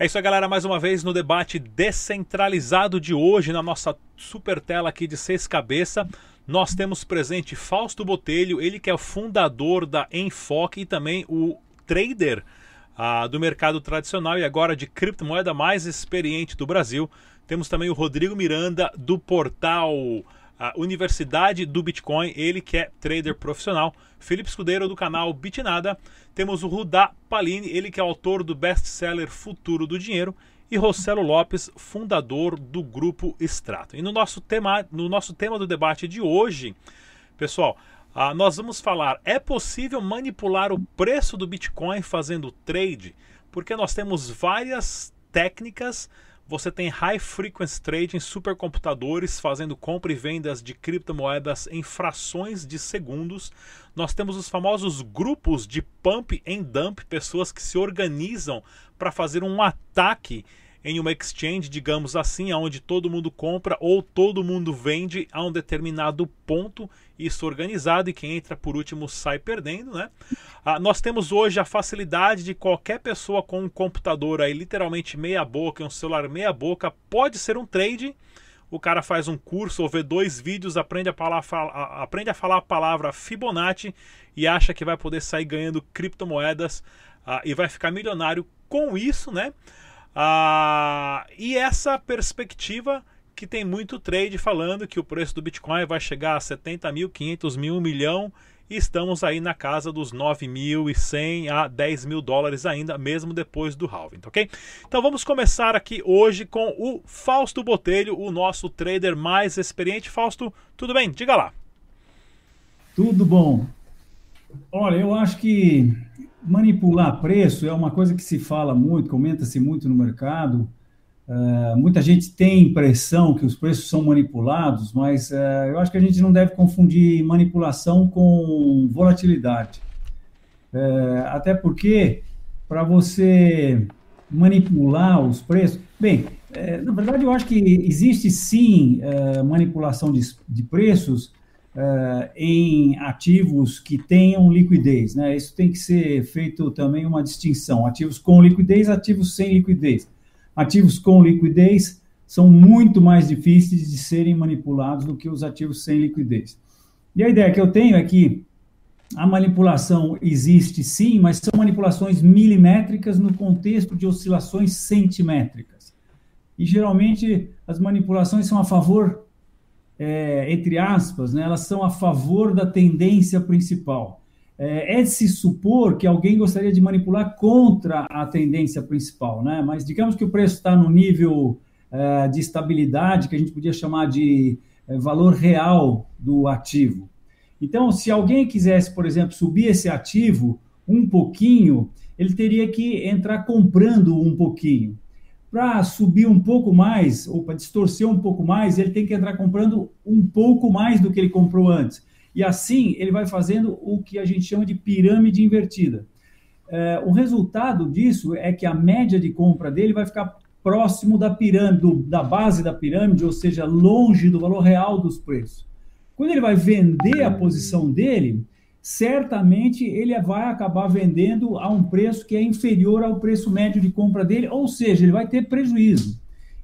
É isso aí, galera. Mais uma vez no debate descentralizado de hoje, na nossa super tela aqui de seis cabeças, nós temos presente Fausto Botelho, ele que é o fundador da Enfoque e também o trader ah, do mercado tradicional e agora de criptomoeda mais experiente do Brasil. Temos também o Rodrigo Miranda do portal a Universidade do Bitcoin, ele que é trader profissional. Felipe Escudeiro do canal Bitnada. Temos o Rudá Palini, ele que é autor do best-seller Futuro do Dinheiro. E Rossello Lopes, fundador do Grupo Extrato. E no nosso tema, no nosso tema do debate de hoje, pessoal, ah, nós vamos falar: é possível manipular o preço do Bitcoin fazendo trade? Porque nós temos várias técnicas você tem high frequency trading, supercomputadores fazendo compra e vendas de criptomoedas em frações de segundos. Nós temos os famosos grupos de pump and dump, pessoas que se organizam para fazer um ataque em uma exchange, digamos assim, onde todo mundo compra ou todo mundo vende a um determinado ponto, isso organizado, e quem entra por último sai perdendo, né? Ah, nós temos hoje a facilidade de qualquer pessoa com um computador aí, literalmente meia boca, um celular meia boca, pode ser um trade. O cara faz um curso ou vê dois vídeos, aprende a, falar, aprende a falar a palavra Fibonacci e acha que vai poder sair ganhando criptomoedas ah, e vai ficar milionário com isso, né? Ah, e essa perspectiva que tem muito trade falando que o preço do Bitcoin vai chegar a 70 mil, 500 mil, 1 milhão e estamos aí na casa dos 9.100 a 10 mil dólares ainda, mesmo depois do halving, ok? Então vamos começar aqui hoje com o Fausto Botelho, o nosso trader mais experiente. Fausto, tudo bem? Diga lá. Tudo bom. Olha, eu acho que manipular preço é uma coisa que se fala muito, comenta-se muito no mercado. Uh, muita gente tem impressão que os preços são manipulados, mas uh, eu acho que a gente não deve confundir manipulação com volatilidade. Uh, até porque, para você manipular os preços. Bem, na verdade, eu acho que existe sim manipulação de, de preços uh, em ativos que tenham liquidez. Né? Isso tem que ser feito também uma distinção: ativos com liquidez, ativos sem liquidez. Ativos com liquidez são muito mais difíceis de serem manipulados do que os ativos sem liquidez. E a ideia que eu tenho é que a manipulação existe sim, mas são manipulações milimétricas no contexto de oscilações centimétricas. E geralmente as manipulações são a favor é, entre aspas, né, elas são a favor da tendência principal. É, é, de se supor que alguém gostaria de manipular contra a tendência principal, né? mas digamos que o preço está no nível é, de estabilidade, que a gente podia chamar de é, valor real do ativo. Então, se alguém quisesse, por exemplo, subir esse ativo um pouquinho, ele teria que entrar comprando um pouquinho para subir um pouco mais, ou para distorcer um pouco mais, ele tem que entrar comprando um pouco mais do que ele comprou antes. E assim ele vai fazendo o que a gente chama de pirâmide invertida. É, o resultado disso é que a média de compra dele vai ficar próximo da pirâmide, da base da pirâmide, ou seja, longe do valor real dos preços. Quando ele vai vender a posição dele, certamente ele vai acabar vendendo a um preço que é inferior ao preço médio de compra dele, ou seja, ele vai ter prejuízo.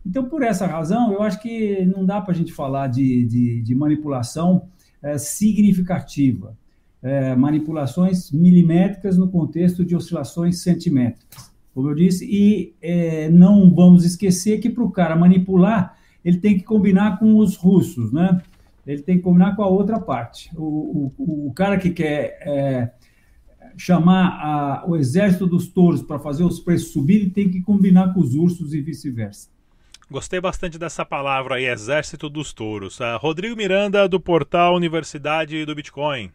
Então, por essa razão, eu acho que não dá para a gente falar de, de, de manipulação é, significativa. É, manipulações milimétricas no contexto de oscilações centimétricas, como eu disse, e é, não vamos esquecer que para o cara manipular, ele tem que combinar com os russos, né? Ele tem que combinar com a outra parte. O, o, o cara que quer é, chamar a, o exército dos touros para fazer os preços subirem tem que combinar com os ursos e vice-versa. Gostei bastante dessa palavra aí, exército dos touros. Uh, Rodrigo Miranda, do portal Universidade do Bitcoin.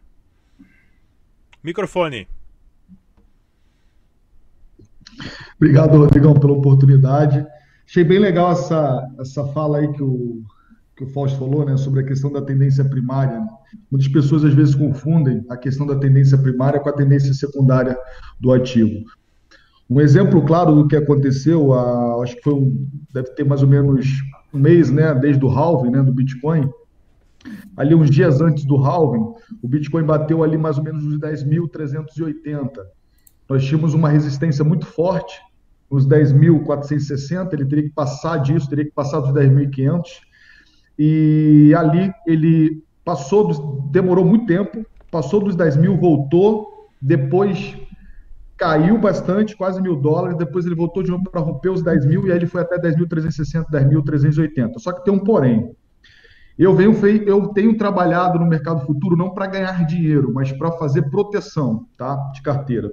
Microfone. Obrigado, Rodrigão, pela oportunidade. Achei bem legal essa, essa fala aí que o que o Fausto falou, né, sobre a questão da tendência primária. Muitas pessoas às vezes confundem a questão da tendência primária com a tendência secundária do ativo. Um exemplo claro do que aconteceu, a, acho que foi um, deve ter mais ou menos um mês, né, desde o halving, né, do Bitcoin. Ali uns dias antes do halving, o Bitcoin bateu ali mais ou menos uns 10.380. Nós tínhamos uma resistência muito forte nos 10.460, ele teria que passar disso, teria que passar dos 10.500. E ali ele passou, demorou muito tempo, passou dos 10 mil, voltou, depois caiu bastante, quase mil dólares, depois ele voltou de novo para romper os 10 mil e aí ele foi até 10.360, 10.380. Só que tem um porém. Eu, venho, eu tenho trabalhado no mercado futuro não para ganhar dinheiro, mas para fazer proteção tá, de carteira.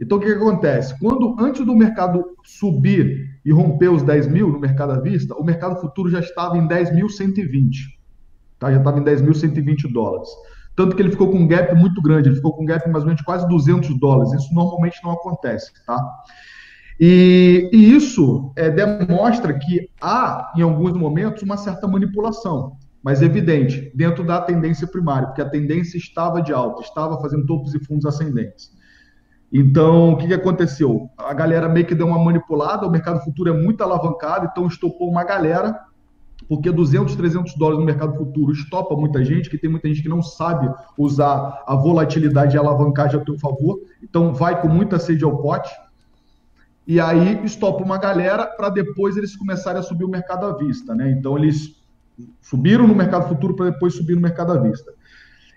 Então, o que, acontece? Quando, antes do mercado subir e romper os 10 mil no mercado à vista, o mercado futuro já estava em 10.120. Tá? Já estava em 10.120 dólares. Tanto que ele ficou com um gap muito grande, ele ficou com um gap mais ou menos de quase 200 dólares. Isso normalmente não acontece, tá? E, e isso é, demonstra que há, em alguns momentos, uma certa manipulação, mas evidente, dentro da tendência primária, porque a tendência estava de alta, estava fazendo topos e fundos ascendentes. Então, o que, aconteceu? A galera meio que deu uma manipulada, o mercado futuro é muito alavancado, então estopou uma galera porque 200, 300 dólares no mercado futuro estopa muita gente, que tem muita gente que não sabe usar a volatilidade e a alavancagem a seu favor, então vai com muita sede ao pote, e aí estopa uma galera para depois eles começarem a subir o mercado à vista, né? Então eles subiram no mercado futuro para depois subir no mercado à vista.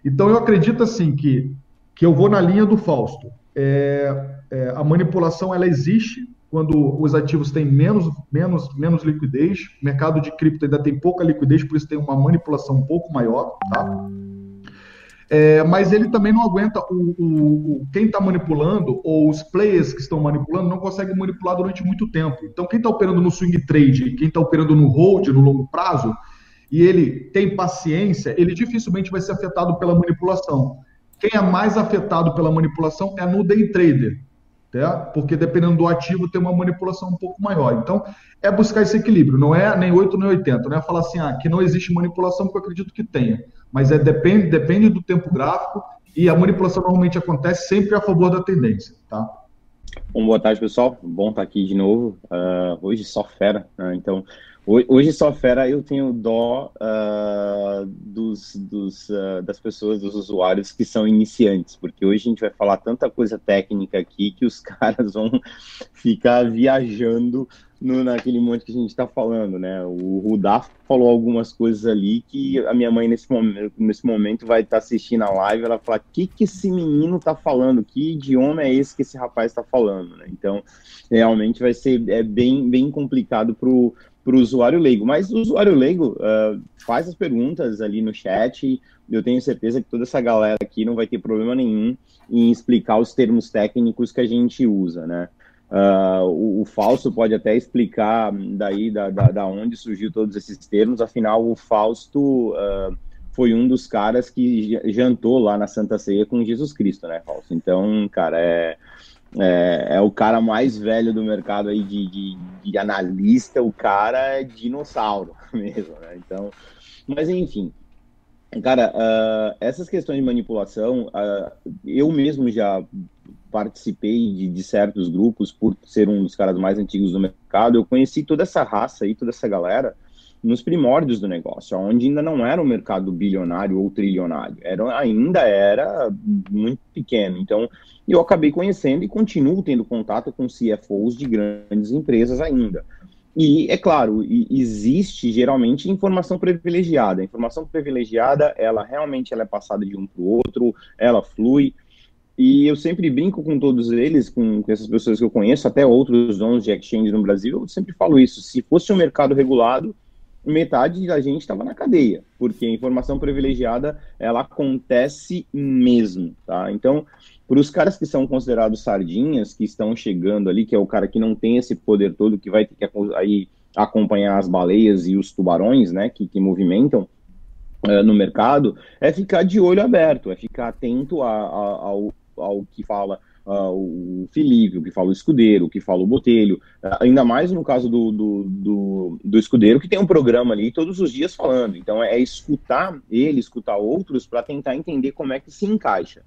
Então eu acredito assim que, que eu vou na linha do Fausto. É, é, a manipulação ela existe, quando os ativos têm menos, menos, menos liquidez. O mercado de cripto ainda tem pouca liquidez, por isso tem uma manipulação um pouco maior, tá? É, mas ele também não aguenta o, o, o quem está manipulando ou os players que estão manipulando não conseguem manipular durante muito tempo. Então quem está operando no swing trade, quem está operando no hold no longo prazo e ele tem paciência, ele dificilmente vai ser afetado pela manipulação. Quem é mais afetado pela manipulação é no day trader, tá? porque dependendo do ativo tem uma manipulação um pouco maior. Então, é buscar esse equilíbrio, não é nem 8 nem 80, não é falar assim, ah, que não existe manipulação, porque eu acredito que tenha, mas é depende, depende do tempo gráfico e a manipulação normalmente acontece sempre a favor da tendência, tá? Bom, boa tarde, pessoal. Bom estar aqui de novo. Uh, hoje só fera, né? então Hoje só fera eu tenho dó uh, dos, dos uh, das pessoas, dos usuários que são iniciantes, porque hoje a gente vai falar tanta coisa técnica aqui que os caras vão ficar viajando no, naquele monte que a gente está falando, né? O Rudá falou algumas coisas ali que a minha mãe nesse momento, nesse momento vai estar tá assistindo a live, ela fala, o que, que esse menino está falando? Que idioma é esse que esse rapaz está falando? Né? Então, realmente vai ser é bem, bem complicado para o para o usuário leigo. Mas o usuário leigo uh, faz as perguntas ali no chat. Eu tenho certeza que toda essa galera aqui não vai ter problema nenhum em explicar os termos técnicos que a gente usa, né? Uh, o, o Fausto pode até explicar daí da, da, da, onde surgiu todos esses termos. Afinal, o Fausto uh, foi um dos caras que jantou lá na Santa Ceia com Jesus Cristo, né, Fausto? Então, cara, é é, é, o cara mais velho do mercado aí de, de, de, analista, o cara é dinossauro mesmo, né? Então, mas enfim, cara, uh, essas questões de manipulação, uh, eu mesmo já participei de, de, certos grupos por ser um dos caras mais antigos do mercado, eu conheci toda essa raça aí, toda essa galera, nos primórdios do negócio, onde ainda não era um mercado bilionário ou trilionário, era, ainda era muito pequeno. Então, eu acabei conhecendo e continuo tendo contato com CFOs de grandes empresas ainda. E, é claro, existe geralmente informação privilegiada. A informação privilegiada, ela realmente ela é passada de um para o outro, ela flui. E eu sempre brinco com todos eles, com, essas pessoas que eu conheço, até outros donos de exchange no Brasil, eu sempre falo isso. Se fosse um mercado regulado, metade da gente estava na cadeia, porque a informação privilegiada ela acontece mesmo, tá? Então, para os caras que são considerados sardinhas, que estão chegando ali, que é o cara que não tem esse poder todo, que vai ter que aí acompanhar as baleias e os tubarões, né, que, que movimentam uh, no mercado, é ficar de olho aberto, é ficar atento a, a, ao, ao que fala uh, o Felipe, o que fala o Escudeiro, o que fala o Botelho, uh, ainda mais no caso do, do, do, do, Escudeiro, que tem um programa ali todos os dias falando. Então é, é escutar ele, escutar outros, para tentar entender como é que se encaixa.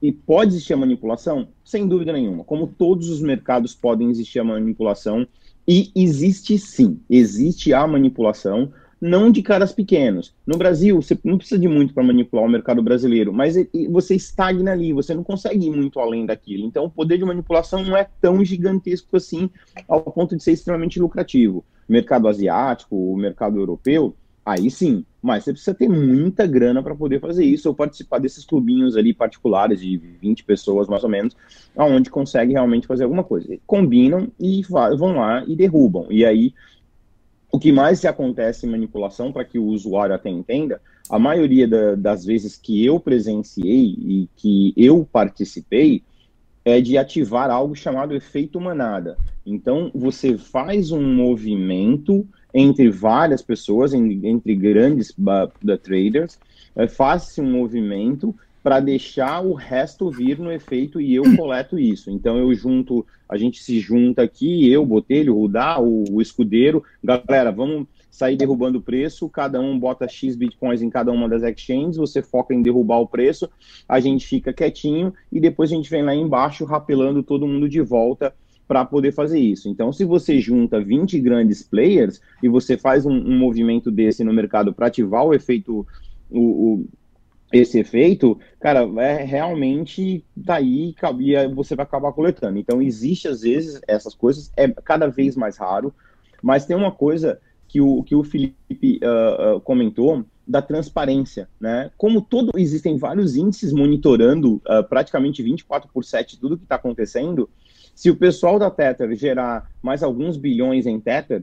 E pode existir a manipulação? Sem dúvida nenhuma. Como todos os mercados podem existir a manipulação, e existe sim, existe a manipulação. Não de caras pequenos. No Brasil, você não precisa de muito para manipular o mercado brasileiro, mas você estagna ali, você não consegue ir muito além daquilo. Então, o poder de manipulação não é tão gigantesco assim, ao ponto de ser extremamente lucrativo. Mercado asiático, o mercado europeu, aí sim, mas você precisa ter muita grana para poder fazer isso ou participar desses clubinhos ali particulares de 20 pessoas mais ou menos, aonde consegue realmente fazer alguma coisa. Combinam e vão lá e derrubam. E aí o que mais acontece em manipulação, para que o usuário até entenda, a maioria da, das vezes que eu presenciei e que eu participei, é de ativar algo chamado efeito manada. Então, você faz um movimento entre várias pessoas, entre grandes traders, é, faz um movimento para deixar o resto vir no efeito e eu coleto isso. Então eu junto, a gente se junta aqui, eu, Botelho, Rudá, o, o escudeiro, galera, vamos sair derrubando o preço, cada um bota X bitcoins em cada uma das exchanges, você foca em derrubar o preço, a gente fica quietinho e depois a gente vem lá embaixo rapelando todo mundo de volta para poder fazer isso. Então, se você junta 20 grandes players e você faz um, um movimento desse no mercado para ativar o efeito, o, o esse efeito, cara, é realmente tá aí você vai acabar coletando. Então, existe às vezes essas coisas, é cada vez mais raro, mas tem uma coisa que o, que o Felipe uh, comentou da transparência, né? Como todo existem vários índices monitorando uh, praticamente 24 por 7 tudo que está acontecendo, se o pessoal da Tether gerar mais alguns bilhões em Tether,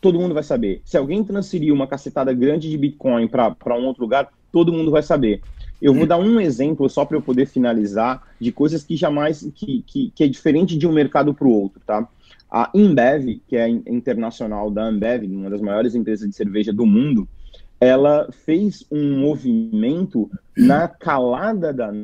todo mundo vai saber. Se alguém transferir uma cacetada grande de Bitcoin para um outro lugar, todo mundo vai saber. Eu vou dar um exemplo só para eu poder finalizar de coisas que jamais que, que, que é diferente de um mercado para o outro, tá? A Embev, que é internacional da Ambev, uma das maiores empresas de cerveja do mundo, ela fez um movimento na calada da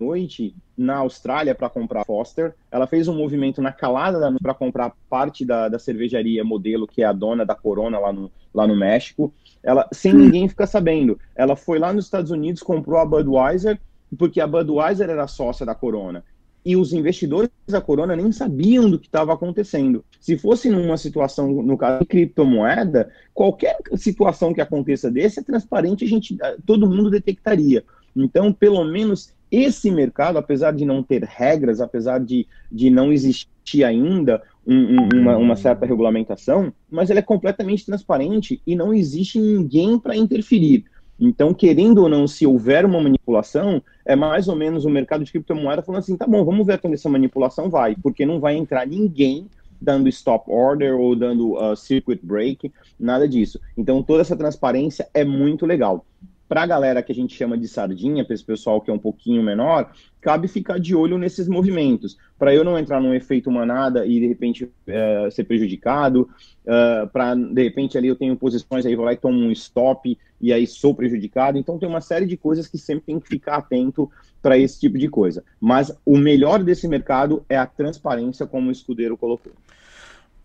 noite na Austrália para comprar Foster. Ela fez um movimento na calada da noite para comprar parte da, da cervejaria modelo, que é a dona da Corona lá no, lá no México. Ela, sem ninguém ficar sabendo. Ela foi lá nos Estados Unidos, comprou a Budweiser, porque a Budweiser era sócia da Corona. E os investidores da Corona nem sabiam do que estava acontecendo. Se fosse numa situação, no caso de criptomoeda, qualquer situação que aconteça desse é transparente, a gente, todo mundo detectaria. Então, pelo menos esse mercado, apesar de não ter regras, apesar de, de não existir ainda um, um, uma, uma, certa regulamentação, mas ele é completamente transparente e não existe ninguém para interferir. Então, querendo ou não, se houver uma manipulação, é mais ou menos o mercado de criptomoeda falando assim, tá bom, vamos ver quando essa manipulação vai, porque não vai entrar ninguém dando stop order ou dando uh, circuit break, nada disso. Então, toda essa transparência é muito legal. Para a galera que a gente chama de sardinha, para esse pessoal que é um pouquinho menor, cabe ficar de olho nesses movimentos, para eu não entrar num efeito manada e de repente é, ser prejudicado, é, para de repente ali eu tenho posições, aí vou lá e tomo um stop e aí sou prejudicado. Então tem uma série de coisas que sempre tem que ficar atento para esse tipo de coisa. Mas o melhor desse mercado é a transparência, como o escudeiro colocou.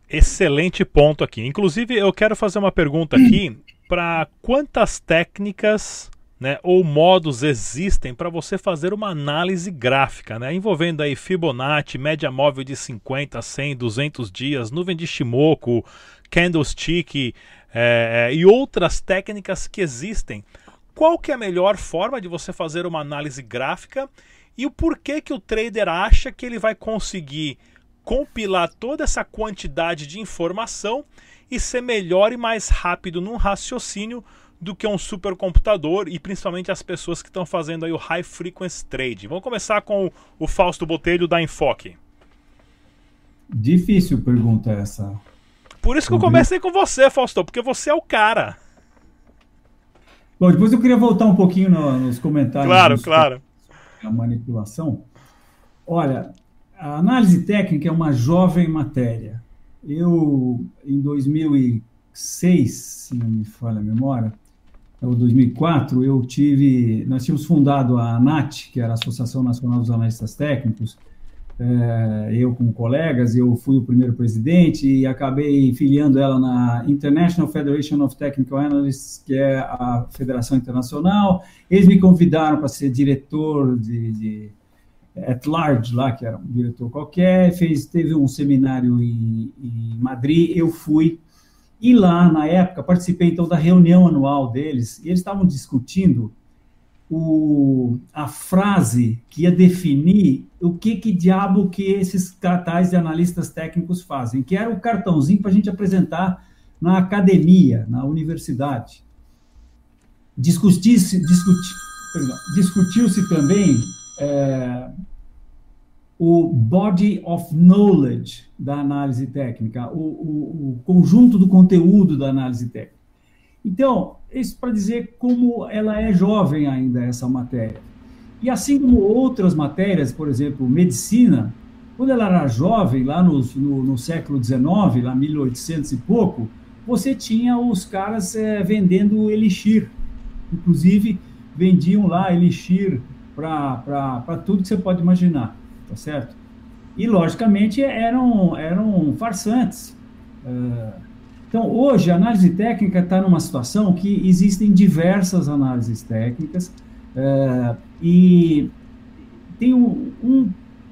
Excelente ponto aqui. Inclusive, eu quero fazer uma pergunta aqui para quantas técnicas né, ou modos existem para você fazer uma análise gráfica, né, envolvendo aí Fibonacci, média móvel de 50, 100, 200 dias, nuvem de Shimoku, candlestick é, e outras técnicas que existem. Qual que é a melhor forma de você fazer uma análise gráfica e o porquê que o trader acha que ele vai conseguir compilar toda essa quantidade de informação e ser melhor e mais rápido num raciocínio do que um supercomputador e principalmente as pessoas que estão fazendo aí o high frequency trade. Vamos começar com o Fausto Botelho da Enfoque. Difícil pergunta essa. Por isso que eu comecei com você, Fausto, porque você é o cara. Bom, depois eu queria voltar um pouquinho no, nos comentários. Claro, claro. A manipulação. Olha, a análise técnica é uma jovem matéria. Eu, em 2006, se não me falha a memória, ou 2004, eu tive, nós tínhamos fundado a ANAT, que era a Associação Nacional dos Analistas Técnicos, é, eu com colegas, eu fui o primeiro presidente e acabei filiando ela na International Federation of Technical Analysts, que é a federação internacional. Eles me convidaram para ser diretor de, de at large lá, que era um diretor qualquer, fez, teve um seminário em, em Madrid, eu fui, E lá, na época, participei então da reunião anual deles, e eles estavam discutindo o, a frase que ia definir o que, que diabo que esses cartazes de analistas técnicos fazem, que era o cartãozinho para a gente apresentar na academia, na universidade. Discutiu-se discuti, discutiu também é, o body of knowledge da análise técnica, o, o, o conjunto do conteúdo da análise técnica. Então, isso para dizer como ela é jovem ainda, essa matéria. E assim como outras matérias, por exemplo, medicina, quando ela era jovem, lá no, no, no século XIX, lá 1800 e pouco, você tinha os caras é, vendendo elixir. Inclusive, vendiam lá elixir para tudo que você pode imaginar, tá certo? E, logicamente, eram, eram farsantes. Uh, então, hoje, a análise técnica está numa situação que existem diversas análises técnicas é, e tem um, um,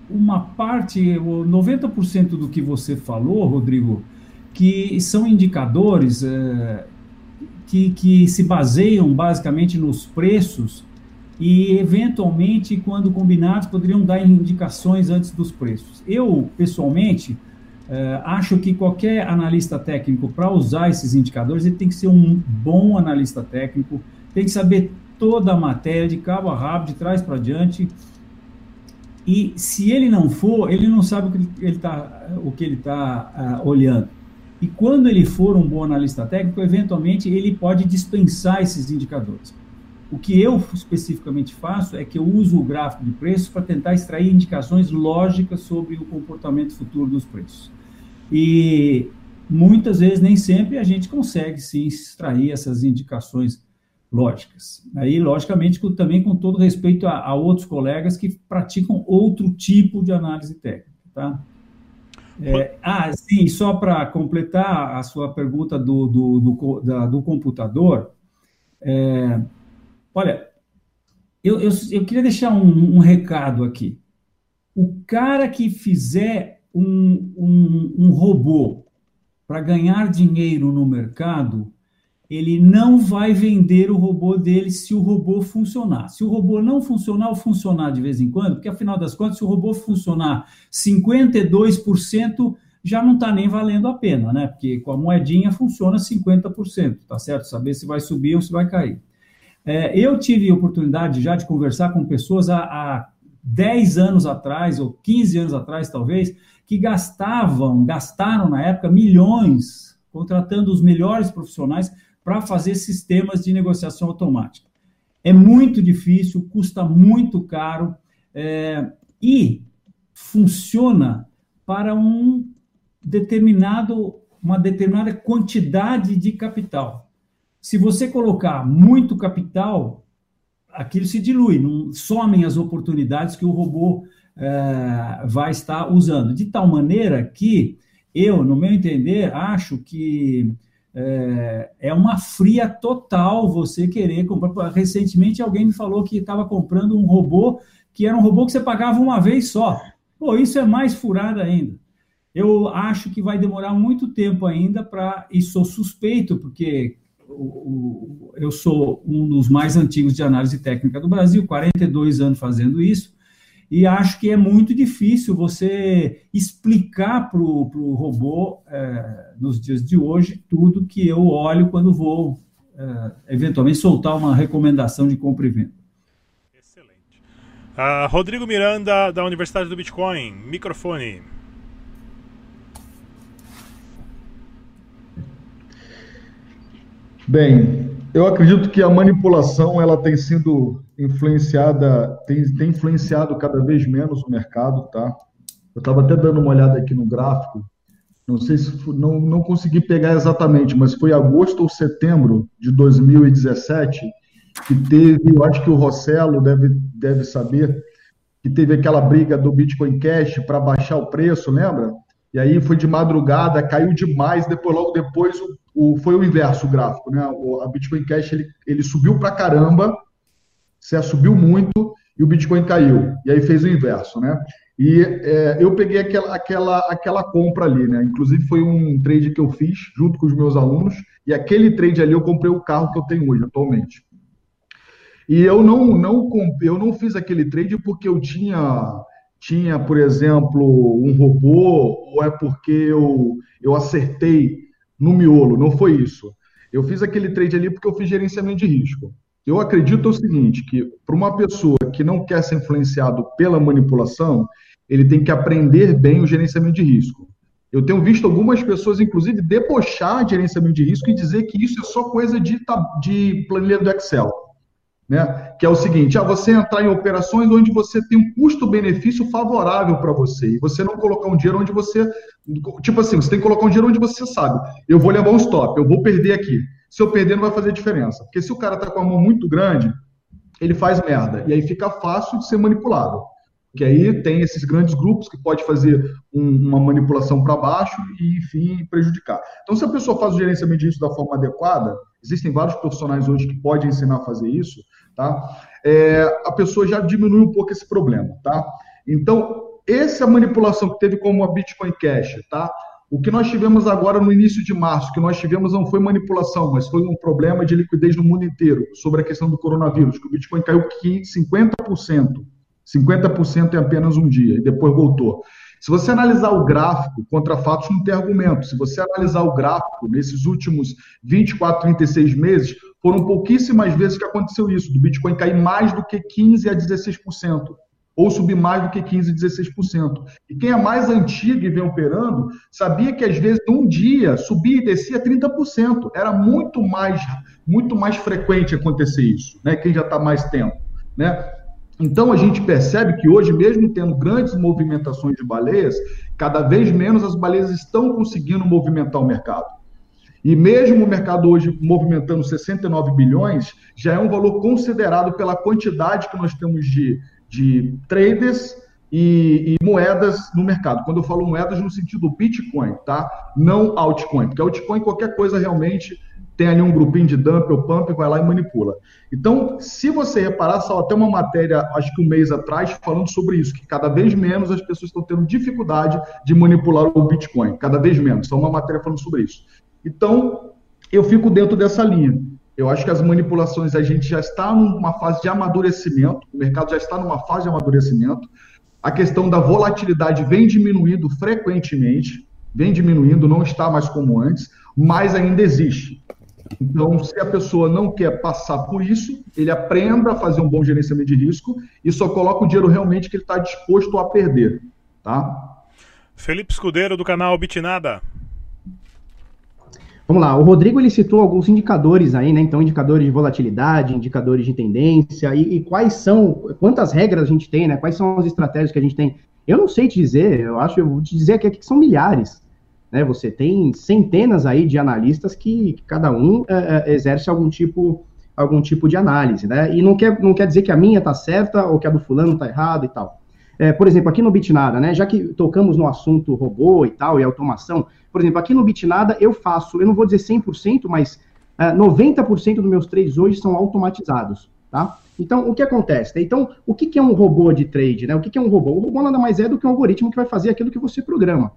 uma parte, 90% do que você falou, Rodrigo, que são indicadores é, que, que se baseiam basicamente nos preços e, eventualmente, quando combinados, poderiam dar indicações antes dos preços. Eu, pessoalmente, Uh, acho que qualquer analista técnico, para usar esses indicadores, ele tem que ser um bom analista técnico, tem que saber toda a matéria, de cabo a rabo, de trás para diante. E se ele não for, ele não sabe o que ele está tá, uh, olhando. E quando ele for um bom analista técnico, eventualmente ele pode dispensar esses indicadores. O que eu especificamente faço é que eu uso o gráfico de preços para tentar extrair indicações lógicas sobre o comportamento futuro dos preços. E muitas vezes, nem sempre, a gente consegue sim extrair essas indicações lógicas. Aí, logicamente, também com todo respeito a, a outros colegas que praticam outro tipo de análise técnica, tá? É, ah, sim, só para completar a sua pergunta do, do, do, da, do computador, é, olha, eu, eu, eu, queria deixar um, um recado aqui. O cara que fizer um, um, um robô para ganhar dinheiro no mercado, ele não vai vender o robô dele se o robô funcionar. Se o robô não funcionar ou funcionar de vez em quando, porque afinal das contas, se o robô funcionar 52%, já não está nem valendo a pena, né? Porque com a moedinha funciona 50%, tá certo? Saber se vai subir ou se vai cair. É, eu tive oportunidade já de conversar com pessoas há, há 10 anos atrás, ou 15 anos atrás, talvez, que gastavam, gastaram na época milhões contratando os melhores profissionais para fazer sistemas de negociação automática. É muito difícil, custa muito caro é, e funciona para um determinado, uma determinada quantidade de capital. Se você colocar muito capital, aquilo se dilui, não somem as oportunidades que o robô é, vai estar usando. De tal maneira que eu, no meu entender, acho que é, é uma fria total você querer comprar. Recentemente, alguém me falou que estava comprando um robô que era um robô que você pagava uma vez só. Pô, isso é mais furado ainda. Eu acho que vai demorar muito tempo ainda para. E sou suspeito, porque eu sou um dos mais antigos de análise técnica do Brasil, 42 anos fazendo isso, e acho que é muito difícil você explicar para o robô, é, nos dias de hoje, tudo que eu olho quando vou, é, eventualmente, soltar uma recomendação de compra e venda. Excelente. Uh, Rodrigo Miranda, da Universidade do Bitcoin, microfone. Bem, eu acredito que a manipulação ela tem sido influenciada, tem, tem influenciado cada vez menos o mercado, tá? Eu estava até dando uma olhada aqui no gráfico, não sei se não, não consegui pegar exatamente, mas foi agosto ou setembro de 2017 que teve, eu acho que o Rossello deve, deve saber, que teve aquela briga do Bitcoin Cash para baixar o preço, lembra? E aí foi de madrugada, caiu demais, depois logo depois o o, foi o inverso o gráfico, né? O, a Bitcoin Cash ele, ele subiu para caramba, se subiu muito, e o Bitcoin caiu. E aí fez o inverso, né? E é, eu peguei aquela, aquela, aquela compra ali, né? Inclusive foi um trade que eu fiz junto com os meus alunos, e aquele trade ali eu comprei o carro que eu tenho hoje, atualmente. E eu não, não, eu não fiz aquele trade porque eu tinha, tinha, por exemplo, um robô, ou é porque eu, eu acertei no miolo. Não foi isso. Eu fiz aquele trade ali porque eu fiz gerenciamento de risco. Eu acredito o seguinte, que para uma pessoa que não quer ser influenciado pela manipulação, ele tem que aprender bem o gerenciamento de risco. Eu tenho visto algumas pessoas, inclusive, debochar de gerenciamento de risco e dizer que isso é só coisa de, de planilha do Excel. Né? Que é o seguinte: ah, você entrar em operações onde você tem um custo-benefício favorável para você, e você não colocar um dinheiro onde você. Tipo assim, você tem que colocar um dinheiro onde você sabe, eu vou levar um stop, eu vou perder aqui se eu perder não vai fazer diferença. Porque se o cara está com a mão muito grande, ele faz merda. E aí fica fácil de ser manipulado. Que aí tem esses grandes grupos que pode fazer um, uma manipulação para baixo e, enfim, prejudicar. Então, se a pessoa faz o gerenciamento disso da forma adequada, existem vários profissionais hoje que podem ensinar a fazer isso, tá? É, a pessoa já diminui um pouco esse problema, tá? Então, essa manipulação que teve como a Bitcoin Cash, tá? O que nós tivemos agora no início de março, que nós tivemos não foi manipulação, mas foi um problema de liquidez no mundo inteiro sobre a questão do coronavírus, que o Bitcoin caiu 50%. 50% em apenas um dia, e depois voltou. Se você analisar o gráfico, contra fatos não tem argumento. Se você analisar o gráfico nesses últimos 24, 36 meses, foram pouquíssimas vezes que aconteceu isso, do Bitcoin cair mais do que 15 a 16% ou subir mais do que 15%, 16%. E quem é mais antigo e vem operando, sabia que às vezes num dia subia e descia 30%. Era muito mais, muito mais frequente acontecer isso, né? Quem já está mais tempo, né? Então a gente percebe que hoje, mesmo tendo grandes movimentações de baleias, cada vez menos as baleias estão conseguindo movimentar o mercado. E mesmo o mercado hoje movimentando 69 bilhões, já é um valor considerado pela quantidade que nós temos de, de traders e, e, moedas no mercado. Quando eu falo moedas, no sentido Bitcoin, tá? Não altcoin, porque altcoin, qualquer coisa realmente tem ali um grupinho de dump ou pump, vai lá e manipula. Então, se você reparar, só até uma matéria, acho que um mês atrás, falando sobre isso, que cada vez menos as pessoas estão tendo dificuldade de manipular o Bitcoin, cada vez menos. Só uma matéria falando sobre isso. Então, eu fico dentro dessa linha. Eu acho que as manipulações, a gente já está numa fase de amadurecimento, o mercado já está numa fase de amadurecimento. A questão da volatilidade vem diminuindo frequentemente, vem diminuindo, não está mais como antes, mas ainda existe. Então, se a pessoa não quer passar por isso, ele aprenda a fazer um bom gerenciamento de risco e só coloca o dinheiro realmente que ele está disposto a perder. Tá? Felipe Escudeiro, do canal Bitnada. Vamos lá, o Rodrigo ele citou alguns indicadores aí, né? Então, indicadores de volatilidade, indicadores de tendência, e, e, quais são, quantas regras a gente tem, né? Quais são as estratégias que a gente tem? Eu não sei te dizer, eu acho, eu vou te dizer aqui que são milhares. Né? Você tem centenas aí de analistas que, que cada um é, é, exerce algum tipo, algum tipo de análise, né? E não quer, não quer dizer que a minha está certa ou que a do fulano está errada e tal. É, por exemplo, aqui no Bitnada, né? Já que tocamos no assunto robô e tal, e automação, por exemplo, aqui no Bitnada eu faço, eu não vou dizer 100%, mas é, 90% dos meus trades hoje são automatizados, tá? Então, o que acontece? Né? Então, o que, é um robô de trade, né? O que, que é um robô? O robô nada mais é do que um algoritmo que vai fazer aquilo que você programa.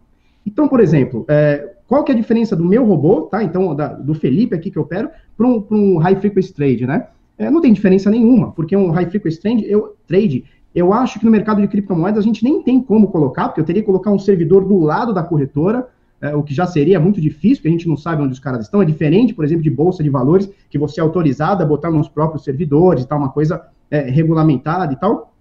Então, por exemplo, é, qual que é a diferença do meu robô, tá? Então, da, do Felipe aqui que eu opero, para um, um high frequency trade, né? É, não tem diferença nenhuma, porque um high frequency trade eu, trade, eu acho que no mercado de criptomoedas a gente nem tem como colocar, porque eu teria que colocar um servidor do lado da corretora, é, o que já seria muito difícil, porque a gente não sabe onde os caras estão. É diferente, por exemplo, de bolsa de valores, que você é autorizado a botar nos próprios servidores e tal, uma coisa é, regulamentada e tal.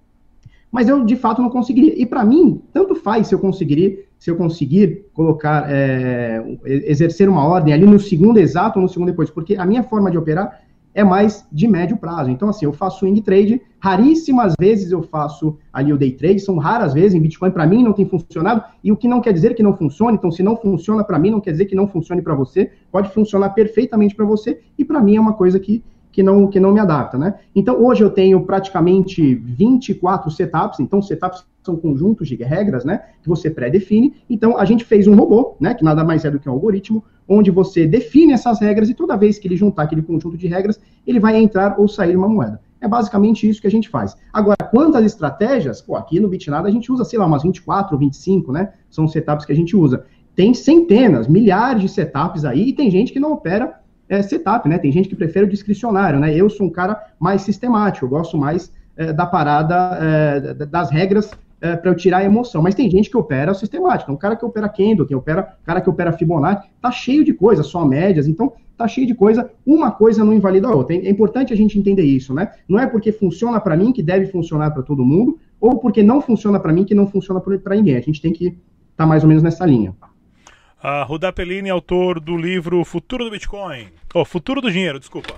Mas eu, de fato, não conseguiria. E para mim, tanto faz se eu conseguir, se eu conseguir colocar, é, exercer uma ordem ali no segundo exato ou no segundo depois, porque a minha forma de operar é mais de médio prazo. Então, assim, eu faço swing trade, raríssimas vezes eu faço ali o day trade, são raras vezes, em Bitcoin para mim não tem funcionado, e o que não quer dizer que não funcione, então se não funciona para mim, não quer dizer que não funcione para você, pode funcionar perfeitamente para você, e para mim é uma coisa que que não, que não me adapta, né? Então, hoje eu tenho praticamente 24 setups, então setups são conjuntos de regras, né, que você pré-define. Então, a gente fez um robô, né, que nada mais é do que um algoritmo, onde você define essas regras e toda vez que ele juntar aquele conjunto de regras, ele vai entrar ou sair uma moeda. é basicamente isso que a gente faz. Agora, quantas estratégias? Pô, aqui no Bitnada a gente usa, sei lá, umas 24 ou 25, né? São setups que a gente usa. Tem centenas, milhares de setups aí e tem gente que não opera é, setup, né? Tem gente que prefere o discricionário, né? Eu sou um cara mais sistemático, eu gosto mais é, da parada, é, das regras é, para eu tirar a emoção. Mas tem gente que opera sistemático. Um cara que opera Kendo, que opera, cara que opera Fibonacci, tá cheio de coisa, só médias. Então, tá cheio de coisa. Uma coisa não invalida a outra. É importante a gente entender isso, né? Não é porque funciona para mim que deve funcionar para todo mundo, ou porque não funciona para mim que não funciona para ninguém. A gente tem que estar tá mais ou menos nessa linha. A Rudá Pellini, autor do livro Futuro do Bitcoin. Oh, Futuro do Dinheiro, desculpa.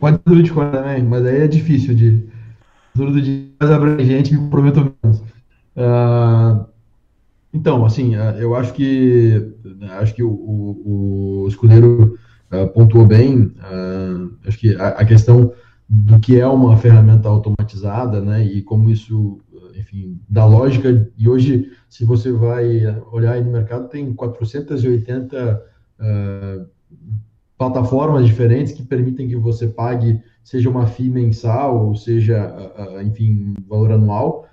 Pode ser do Bitcoin também, mas aí é difícil de tudo de mais abrangente, me prometo menos. Uh, então, assim, uh, eu acho que acho que o, o, o escudeiro uh, pontuou bem. acho que a, a, questão do que é uma ferramenta automatizada, né, e como isso, enfim, dá lógica. E hoje, se você vai olhar aí no mercado, tem 480 plataformas diferentes que permitem que você pague seja uma FII mensal, ou seja, enfim, valor anual,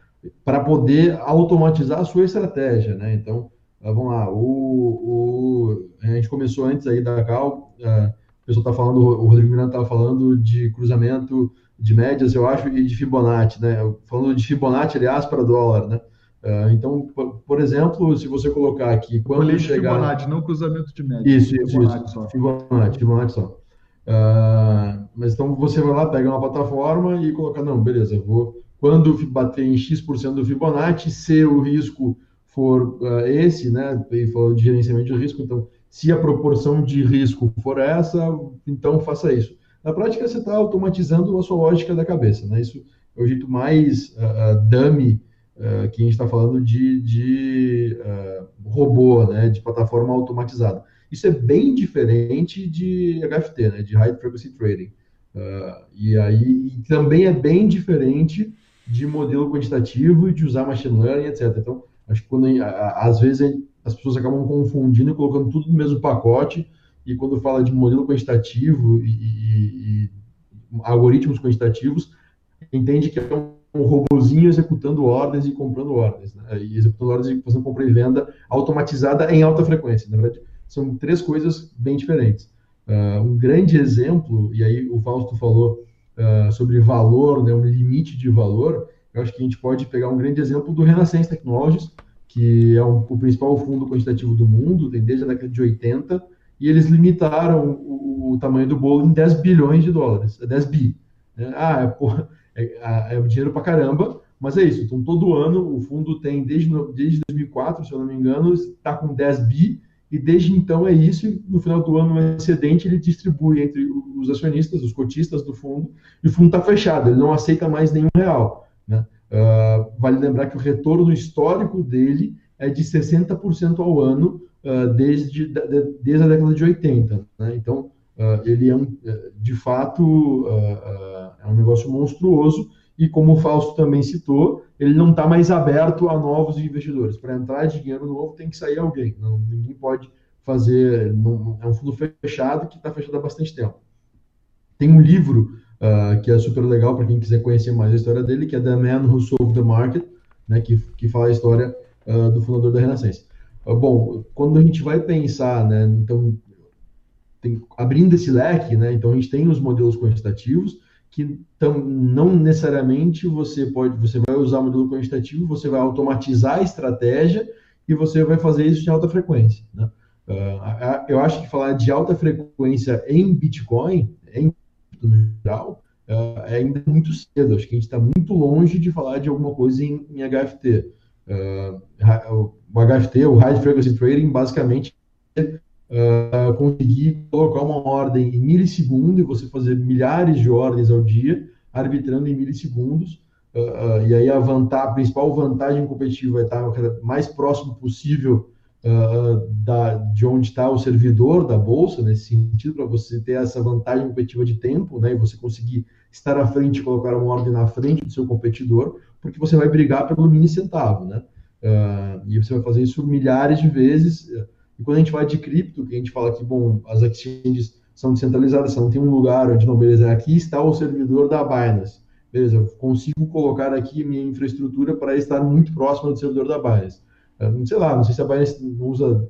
para poder automatizar a sua estratégia, né? Então, ah, vamos lá, o, o, a gente começou antes aí da Cal, ah, o pessoal está falando, o Rodrigo Miranda estava falando de cruzamento de médias, eu acho, e de Fibonacci, né? Falando de Fibonacci, aliás, para dólar, né? Uh, então, por, por, exemplo, se você colocar aqui, quando chegar... Fibonacci, não cruzamento de médias. Isso, isso, Fibonacci isso. Só. Fibonacci, Fibonacci só. Uh, mas então você vai lá, pega uma plataforma e coloca, não, beleza, vou, quando bater em X% do Fibonacci, se o risco for uh, esse, né, e falou de gerenciamento de risco, então, se a proporção de risco for essa, então faça isso. Na prática, você está automatizando a sua lógica da cabeça, né, isso é o jeito mais uh, dummy que a gente está falando de, de robô, né, de plataforma automatizada. Isso é bem diferente de HFT, né, de High Frequency Trading. Uh, e aí e também é bem diferente de modelo quantitativo e de usar machine learning, etc. Então, acho que quando às vezes as pessoas acabam confundindo e colocando tudo no mesmo pacote, e quando fala de modelo quantitativo e, e, e algoritmos quantitativos, entende que é um, um robozinho executando ordens e comprando ordens, né? e executando ordens e fazendo compra e venda automatizada em alta frequência. Na verdade, são três coisas bem diferentes. Uh, um grande exemplo, e aí o Fausto falou uh, sobre valor, né, um limite de valor, eu acho que a gente pode pegar um grande exemplo do Renaissance Technologies, que é um, o principal fundo quantitativo do mundo, tem desde a década de 80, e eles limitaram o, o tamanho do bolo em 10 bilhões de dólares, 10 bi. Né? Ah, é, é, é dinheiro pra caramba, mas é isso. Então, todo ano, o fundo tem, desde, desde 2004, se eu não me engano, está com 10 bi, e desde então é isso, e no final do ano, o excedente ele distribui entre os acionistas, os cotistas do fundo, e o fundo está fechado, ele não aceita mais nenhum real. Né? Uh, vale lembrar que o retorno histórico dele é de 60% ao ano, uh, desde, de, desde a década de 80. Né? Então, uh, ele é, um, de fato, é um negócio monstruoso, e como o Fausto também citou, ele não está mais aberto a novos investidores. Para entrar dinheiro novo tem que sair alguém. Não, ninguém pode fazer. Não, é um fundo fechado que está fechado há bastante tempo. Tem um livro uh, que é super legal para quem quiser conhecer mais a história dele, que é The Man Who Sold the Market, né, que, que fala a história uh, do fundador da Renascença. Uh, bom, quando a gente vai pensar, né, então, tem, abrindo esse leque, né, então a gente tem os modelos quantitativos, que tão, não necessariamente você pode, você vai usar o modelo quantitativo, você vai automatizar a estratégia e você vai fazer isso em alta frequência. Né? Uh, eu acho que falar de alta frequência em Bitcoin, em no geral, uh, é ainda muito cedo. Acho que a gente está muito longe de falar de alguma coisa em, em HFT. Uh, o HFT, o High Frequency Trading, basicamente uh, conseguir colocar uma ordem em milissegundo e você fazer milhares de ordens ao dia, arbitrando em milissegundos. Uh, uh, e aí a, vantagem, a principal vantagem competitiva é estar mais próximo possível da, de onde está o servidor da bolsa, nesse sentido, para você ter essa vantagem competitiva de tempo, né, e você conseguir estar à frente colocar uma ordem na frente do seu competidor, porque você vai brigar pelo mini centavo, né? e você vai fazer isso milhares de vezes. E quando a gente fala de cripto, que a gente fala que, bom, as exchanges são descentralizadas, não tem um lugar onde, não, beleza, aqui está o servidor da Binance. Beleza, eu consigo colocar aqui minha infraestrutura para estar muito próximo do servidor da Binance. Não sei lá, não sei se a Binance usa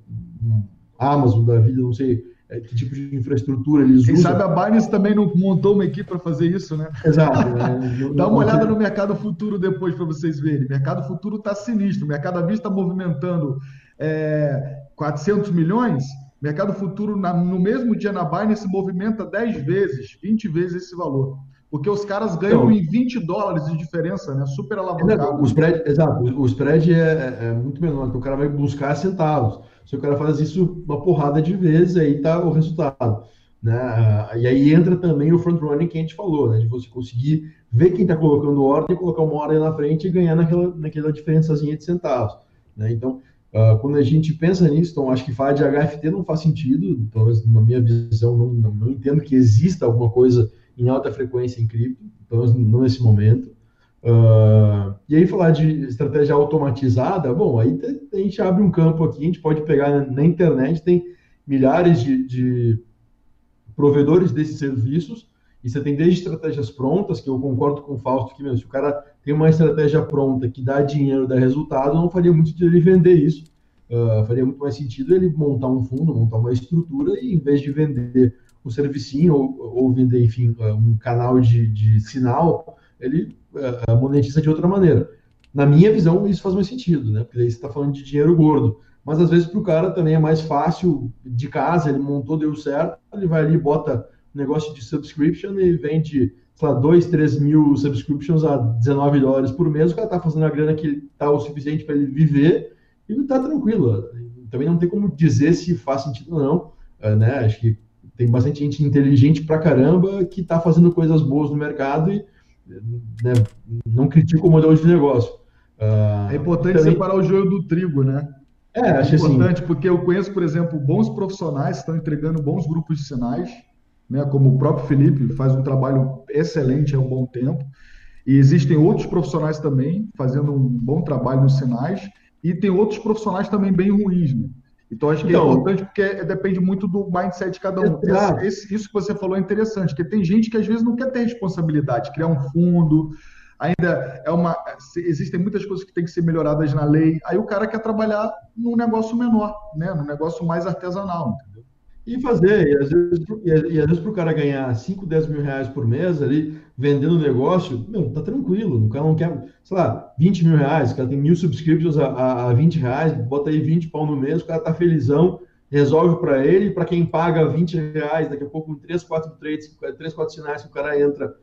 Amazon da vida, não sei é, que tipo de infraestrutura eles Quem usam. sabe a Binance também não montou uma equipe para fazer isso, né? Exato. Né? Dá uma olhada no mercado futuro depois para vocês verem. O mercado futuro está sinistro. O mercado à vista está movimentando é, 400 milhões. Mercado futuro, na, no mesmo dia na Binance, movimenta 10 vezes, 20 vezes esse valor. Porque os caras ganham então, em 20 dólares de diferença, né? Super alavancado. O spread, exato, o spread é, é, muito menor, porque o cara vai buscar centavos. Se o cara faz isso uma porrada de vezes, aí tá o resultado. Né? E aí entra também o front running que a gente falou, né? De você conseguir ver quem está colocando ordem, colocar uma ordem na frente e ganhar naquela, naquela diferençazinha de centavos. Né? Então, uh, quando a gente pensa nisso, então acho que falar de HFT não faz sentido, talvez na minha visão, não, não, não entendo que exista alguma coisa em alta frequência em cripto, pelo menos não nesse momento. Uh, e aí falar de estratégia automatizada, bom, aí a gente abre um campo aqui, a gente pode pegar na internet, tem milhares de, de provedores desses serviços, e você tem desde estratégias prontas, que eu concordo com o Fausto, que se o cara tem uma estratégia pronta que dá dinheiro, dá resultado, não faria muito sentido ele vender isso. Uh, faria muito mais sentido ele montar um fundo, montar uma estrutura, e em vez de vender um servicinho ou, ou vender, enfim, um canal de, de sinal, ele uh, monetiza de outra maneira. Na minha visão, isso faz mais sentido, né? Porque aí você está falando de dinheiro gordo. Mas às vezes para o cara também é mais fácil de casa, ele montou, deu certo, ele vai ali, bota um negócio de subscription e vende, lá, 2, 3 mil subscriptions a 19 dólares por mês, o cara está fazendo a grana que está o suficiente para ele viver e está tranquilo. Também não tem como dizer se faz sentido ou não, né? Acho que tem bastante gente inteligente pra caramba que está fazendo coisas boas no mercado e né, não critico o modelo de negócio. Uh, é importante também... separar o joio do trigo, né? É, é acho assim. importante, assim. porque eu conheço, por exemplo, bons profissionais que estão entregando bons grupos de sinais, né, como o próprio Felipe faz um trabalho excelente há um bom tempo. E existem outros profissionais também fazendo um bom trabalho nos sinais, e tem outros profissionais também bem ruins, né? Então, acho que é então, é importante porque é, depende muito do mindset de cada um. Esse, esse, isso que você falou é interessante, porque tem gente que às vezes não quer ter responsabilidade, criar um fundo, ainda é uma. Existem muitas coisas que têm que ser melhoradas na lei. Aí o cara quer trabalhar num negócio menor, né? num negócio mais artesanal, entendeu? E fazer, e às vezes, vezes para o cara ganhar 5, 10 mil reais por mês ali, vendendo o negócio, meu, tá tranquilo. O cara não quer, sei lá, 20 mil reais, o cara tem mil subscriptions a, a, a 20 reais, bota aí 20 pau no mês, o cara tá felizão, resolve para ele, para quem paga 20 reais, daqui a pouco 3, 4 trades, 3, 4 sinais que o cara entra,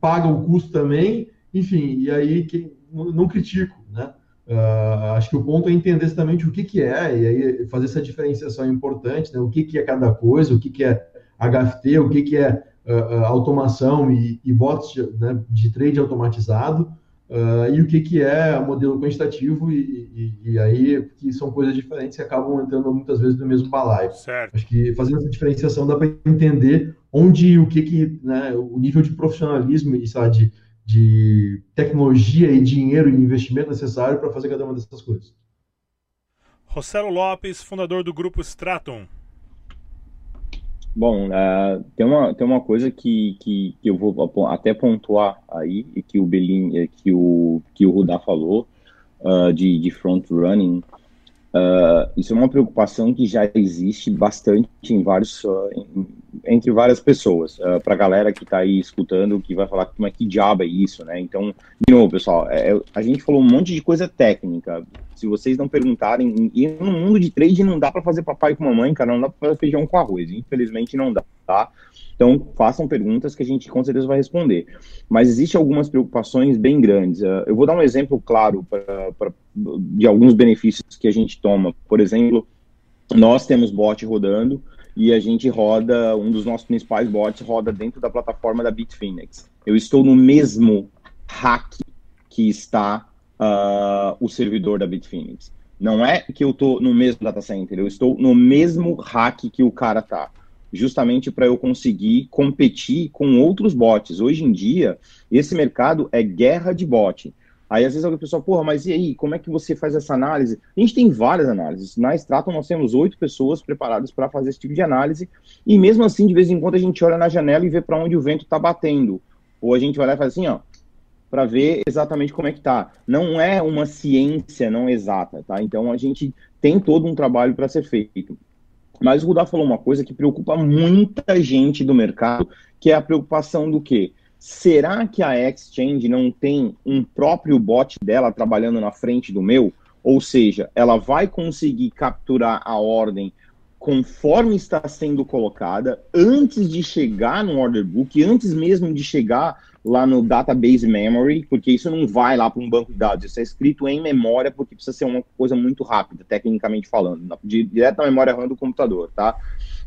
paga o custo também, enfim, e aí que, não, não critico, né? Uh, acho que o ponto é entender exatamente o que, que é, e aí fazer essa diferenciação é importante, né? o que, que é cada coisa, o que, que é HFT, o que, que é uh, automação e, e bots de, né, de trade automatizado, uh, e o que, que é modelo quantitativo, e, e, e, aí que são coisas diferentes que acabam entrando muitas vezes no mesmo balaio. Certo. Acho que fazendo essa diferenciação dá para entender onde o que, que né, o nível de profissionalismo e sabe, de de tecnologia e dinheiro e investimento necessário para fazer cada uma dessas coisas. Rossello Lopes, fundador do grupo Stratum. Bom, uh, tem, uma, tem uma coisa que, que, que, eu vou até pontuar aí, e que o Belin, que o, que o Rudá falou, uh, de, de front running. Uh, isso é uma preocupação que já existe bastante em vários, em, entre várias pessoas. Uh, para a galera que está aí escutando, que vai falar como é que diabo é isso, né? Então, de novo, pessoal, é, é, a gente falou um monte de coisa técnica. Se vocês não perguntarem, e no mundo de trade não dá para fazer papai com mamãe, cara, não dá para fazer feijão com arroz. Infelizmente não dá, tá? Então, façam perguntas que a gente com certeza vai responder. Mas existem algumas preocupações bem grandes. Uh, eu vou dar um exemplo claro pra, pra, de alguns benefícios que a gente toma. Por exemplo, nós temos bot rodando e a gente roda, um dos nossos principais bots roda dentro da plataforma da Bitfinex. Eu estou no mesmo hack que está uh, o servidor da Bitfinex. Não é que eu estou no mesmo data center, eu estou no mesmo hack que o cara tá. Justamente para eu conseguir competir com outros bots. Hoje em dia, esse mercado é guerra de bot. Aí às vezes alguém pessoal, porra, mas e aí, como é que você faz essa análise? A gente tem várias análises. Na Stratum nós temos oito pessoas preparadas para fazer esse tipo de análise, e mesmo assim, de vez em quando, a gente olha na janela e vê para onde o vento está batendo. Ou a gente vai lá e faz assim, ó, para ver exatamente como é que tá. Não é uma ciência não exata, tá? Então a gente tem todo um trabalho para ser feito. Mas o Rudá falou uma coisa que preocupa muita gente do mercado, que é a preocupação do quê? Será que a Exchange não tem um próprio bot dela trabalhando na frente do meu? Ou seja, ela vai conseguir capturar a ordem conforme está sendo colocada, antes de chegar no order book, antes mesmo de chegar lá no database memory, porque isso não vai lá para um banco de dados, isso é escrito em memória, porque precisa ser uma coisa muito rápida, tecnicamente falando, direto na memória RAM do computador, tá?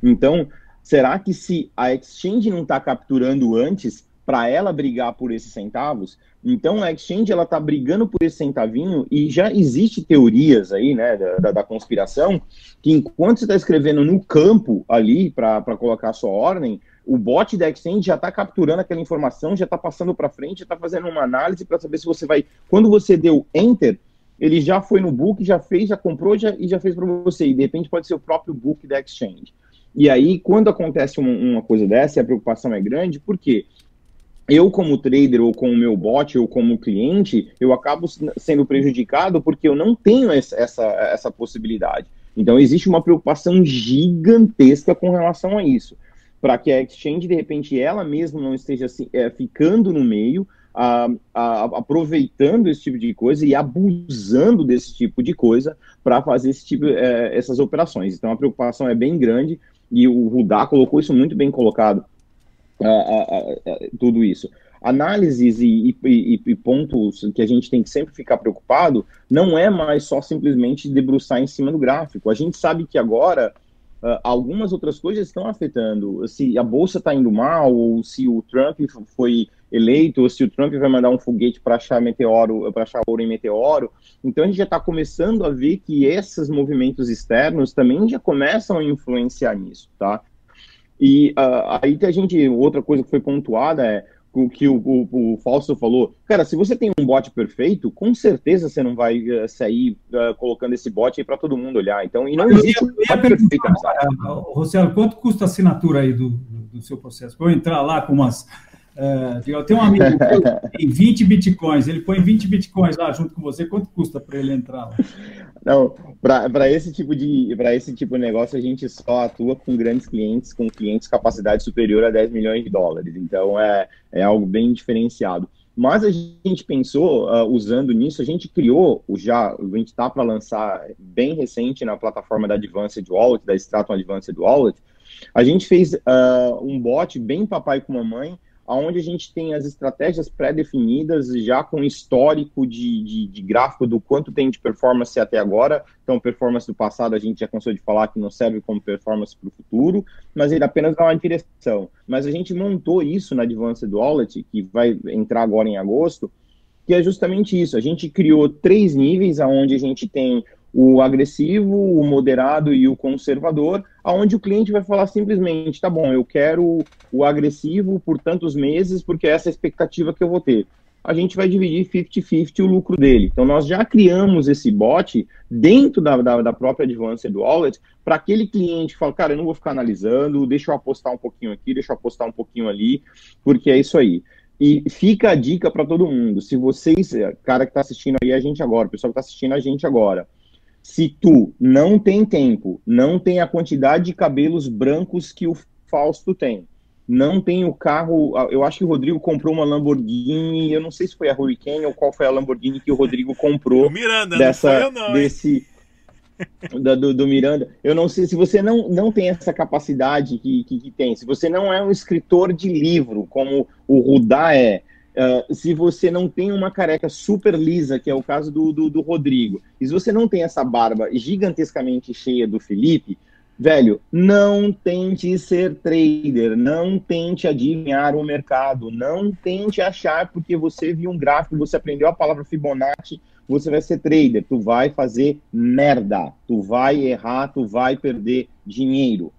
Então, será que se a exchange não está capturando antes, para ela brigar por esses centavos, então a exchange ela está brigando por esse centavinho e já existe teorias aí, né, da, da conspiração, que enquanto você está escrevendo no campo ali para colocar a sua ordem, o bot da exchange já está capturando aquela informação, já está passando para frente, já está fazendo uma análise para saber se você vai. Quando você deu enter, ele já foi no book, já fez, já comprou já, e já fez para você. E de repente pode ser o próprio book da exchange. E aí, quando acontece uma, coisa dessa a preocupação é grande, por quê? Eu como trader ou como meu bot ou como cliente, eu acabo sendo prejudicado porque eu não tenho essa, essa, essa possibilidade. Então existe uma preocupação gigantesca com relação a isso, para que a exchange de repente ela mesma não esteja é, ficando no meio, a, a, aproveitando esse tipo de coisa e abusando desse tipo de coisa para fazer esse tipo, é, essas operações. Então a preocupação é bem grande e o Rudá colocou isso muito bem colocado tudo isso. Análises e, e, e, pontos que a gente tem que sempre ficar preocupado não é mais só simplesmente debruçar em cima do gráfico. A gente sabe que agora uh, algumas outras coisas estão afetando. Se a bolsa está indo mal, ou se o Trump foi eleito, ou se o Trump vai mandar um foguete para achar meteoro, para achar ouro em meteoro. Então a gente já está começando a ver que esses movimentos externos também já começam a influenciar nisso, tá? E uh, aí a gente, outra coisa que foi pontuada é o que o, o, o Fausto falou. Cara, se você tem um bot perfeito, com certeza você não vai uh, sair uh, colocando esse bot aí para todo mundo olhar. Então, e não eu existe um bot perfeito. Rossello, quanto custa a assinatura aí do, do, do seu processo? Para eu entrar lá com umas é, eu tenho um amigo que tem 20 bitcoins, ele põe 20 bitcoins lá junto com você, quanto custa para ele entrar lá? Não, para esse tipo de para esse tipo de negócio a gente só atua com grandes clientes, com clientes capacidade superior a 10 milhões de dólares. Então é, é algo bem diferenciado. Mas a gente pensou, uh, usando nisso, a gente criou, já, a gente está para lançar bem recente na plataforma da Advanced Wallet, da Stratum Advanced Wallet, a gente fez uh, um bot bem papai com mamãe, onde a gente tem as estratégias pré-definidas, já com histórico de, de, de, gráfico do quanto tem de performance até agora. Então, performance do passado a gente já cansou de falar que não serve como performance para o futuro, mas ele apenas dá uma direção. Mas a gente montou isso na Advanced Wallet, que vai entrar agora em agosto, que é justamente isso. A gente criou três níveis, onde a gente tem o agressivo, o moderado e o conservador, aonde o cliente vai falar simplesmente, tá bom, eu quero o agressivo por tantos meses, porque essa é a expectativa que eu vou ter. A gente vai dividir 50-50 o lucro dele. Então, nós já criamos esse bot dentro da, da, da própria Advanced Wallet para aquele cliente falar, cara, eu não vou ficar analisando, deixa eu apostar um pouquinho aqui, deixa eu apostar um pouquinho ali, porque é isso aí. E fica a dica para todo mundo. Se vocês, cara que está assistindo aí a gente agora, o pessoal que está assistindo a gente agora, se tu não tem tempo, não tem a quantidade de cabelos brancos que o Fausto tem, não tem o carro. Eu acho que o Rodrigo comprou uma Lamborghini. Eu não sei se foi a Hurricane ou qual foi a Lamborghini que o Rodrigo comprou. O Miranda, dessa, não foi eu, não, desse da, do, do, Miranda. Eu não sei se você não, não tem essa capacidade que, que, que tem. Se você não é um escritor de livro como o Rudá é, Uh, se você não tem uma careca super lisa, que é o caso do, do, do, Rodrigo, e se você não tem essa barba gigantescamente cheia do Felipe, velho, não tente ser trader, não tente adivinhar o mercado, não tente achar porque você viu um gráfico, você aprendeu a palavra Fibonacci, você vai ser trader, tu vai fazer merda, tu vai errar, tu vai perder dinheiro.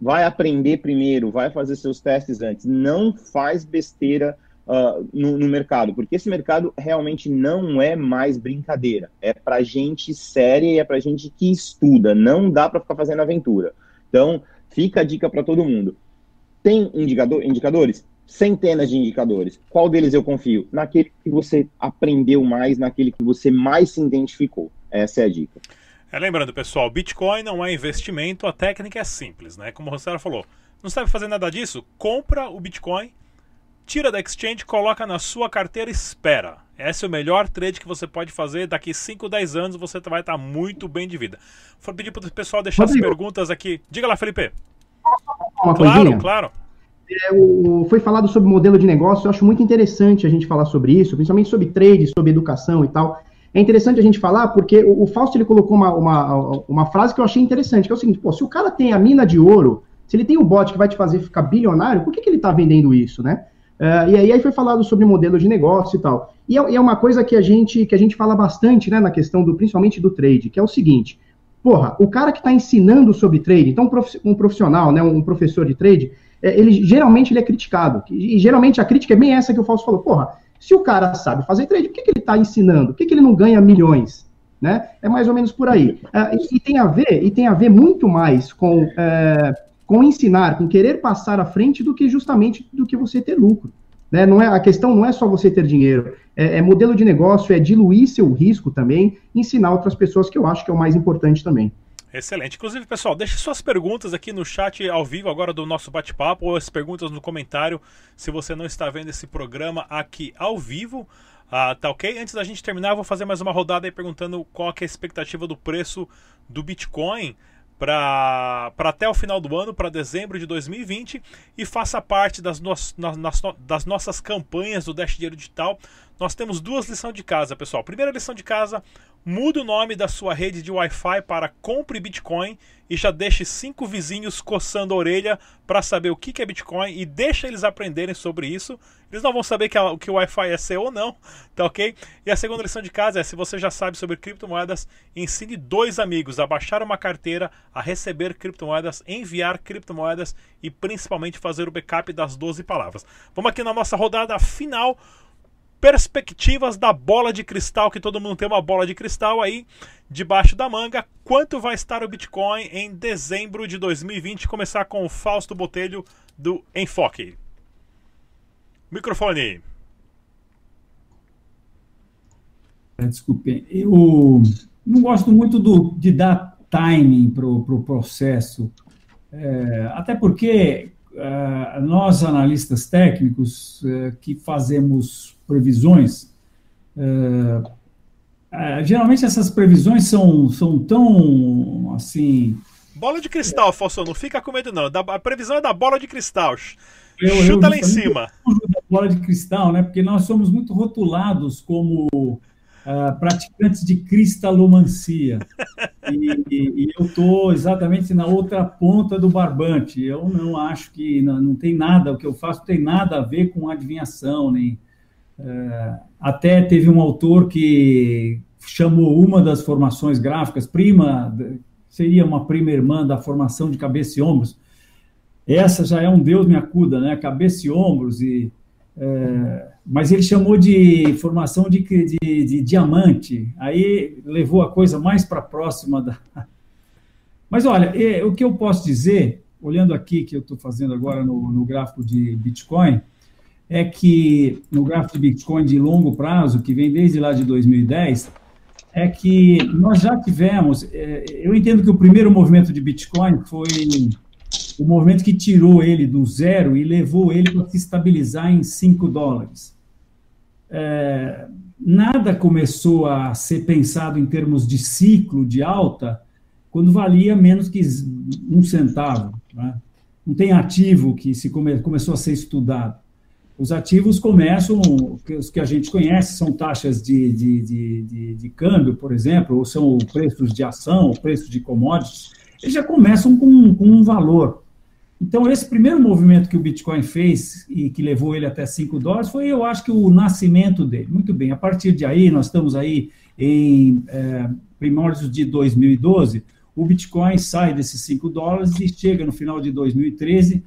Vai aprender primeiro, vai fazer seus testes antes, não faz besteira uh, no, no, mercado, porque esse mercado realmente não é mais brincadeira. É para gente séria e é para gente que estuda. Não dá para ficar fazendo aventura. Então, fica a dica para todo mundo. Tem indicador, indicadores? Centenas de indicadores. Qual deles eu confio? Naquele que você aprendeu mais, naquele que você mais se identificou. Essa é a dica. É, lembrando, pessoal, Bitcoin não é investimento, a técnica é simples, né? Como o Rossello falou, não sabe fazer nada disso? Compra o Bitcoin, tira da exchange, coloca na sua carteira e espera. Esse é o melhor trade que você pode fazer. Daqui 5, 10 anos você vai estar muito bem de vida. Vou pedir para o pessoal deixar Rodrigo. as perguntas aqui. Diga lá, Felipe. Uma claro, coisinha? claro. É, o, foi falado sobre modelo de negócio, eu acho muito interessante a gente falar sobre isso, principalmente sobre trade, sobre educação e tal. É interessante a gente falar porque o, o Fausto ele colocou uma, uma, uma frase que eu achei interessante, que é o seguinte, pô, se o cara tem a mina de ouro, se ele tem o um bot que vai te fazer ficar bilionário, por que, que ele está vendendo isso, né? Uh, e aí, aí foi falado sobre modelo de negócio e tal. E é, é, uma coisa que a gente que a gente fala bastante, né, na questão do principalmente do trade, que é o seguinte: porra, o cara que está ensinando sobre trade, então um profissional, né, um professor de trade, é, ele geralmente ele é criticado. E geralmente a crítica é bem essa que o Fausto falou, porra, se o cara sabe fazer trade, por que, que ele está ensinando? Por que, que ele não ganha milhões? Né? É mais ou menos por aí. Uh, e, e, tem a ver, e tem a ver muito mais com, uh, com ensinar, com querer passar à frente do que justamente do que você ter lucro. Né? Não é, a questão não é só você ter dinheiro, é, é, modelo de negócio, é diluir seu risco também, ensinar outras pessoas, que eu acho que é o mais importante também. Excelente. Inclusive, pessoal, deixe suas perguntas aqui no chat ao vivo agora do nosso bate-papo, ou as perguntas no comentário, se você não está vendo esse programa aqui ao vivo. Ah, tá ok? Antes da gente terminar, eu vou fazer mais uma rodada aí perguntando qual é a expectativa do preço do Bitcoin para até o final do ano, para dezembro de 2020, e faça parte das, no, nas, das nossas campanhas do Dash Dinheiro Digital. Nós temos duas lições de casa, pessoal. Primeira lição de casa, muda o nome da sua rede de Wi-Fi para Compre Bitcoin e já deixe cinco vizinhos coçando a orelha para saber o que é Bitcoin e deixa eles aprenderem sobre isso. Eles não vão saber que, a, que o Wi-Fi é seu ou não, tá ok? E a segunda lição de casa é: se você já sabe sobre criptomoedas, ensine dois amigos a baixar uma carteira, a receber criptomoedas, enviar criptomoedas e principalmente fazer o backup das 12 palavras. Vamos aqui na nossa rodada final perspectivas da bola de cristal, que todo mundo tem uma bola de cristal aí debaixo da manga. Quanto vai estar o Bitcoin em dezembro de 2020? Começar com o Fausto Botelho do Enfoque. Microfone. É, desculpe, eu não gosto muito do, de dar timing para o pro processo, é, até porque é, nós, analistas técnicos, é, que fazemos previsões, é, é, geralmente essas previsões são, são tão assim. Bola de cristal, Afonso, não fica com medo, não. A previsão é da bola de cristal. Eu, Chuta eu, lá em cima. Da bola de cristal, né? Porque nós somos muito rotulados como uh, praticantes de cristalomancia. e, e, e, eu estou exatamente na outra ponta do barbante. Eu não acho que não, não tem nada, o que eu faço tem nada a ver com adivinhação, nem é, até teve um autor que chamou uma das formações gráficas, prima, seria uma prima irmã da formação de cabeça e ombros. Essa já é um Deus me acuda, né? Cabeça e ombros, e, é, mas ele chamou de formação de, de, de, diamante. Aí levou a coisa mais para próxima da. Mas olha, é, o que eu posso dizer, olhando aqui que eu estou fazendo agora no, no gráfico de Bitcoin, é que no gráfico de Bitcoin de longo prazo, que vem desde lá de 2010, é que nós já tivemos. É, eu entendo que o primeiro movimento de Bitcoin foi o movimento que tirou ele do zero e levou ele para se estabilizar em 5 dólares. É, nada começou a ser pensado em termos de ciclo de alta quando valia menos que um centavo. Né? Não tem ativo que se come, começou a ser estudado. Os ativos começam, os que a gente conhece, são taxas de, de, de, de, de câmbio, por exemplo, ou são preços de ação, preços de commodities, eles já começam com, com um valor. Então, esse primeiro movimento que o Bitcoin fez e que levou ele até 5 dólares foi, eu acho que, o nascimento dele. Muito bem, a partir de aí, nós estamos aí em é, primórdios de 2012, o Bitcoin sai desses 5 dólares e chega no final de 2013,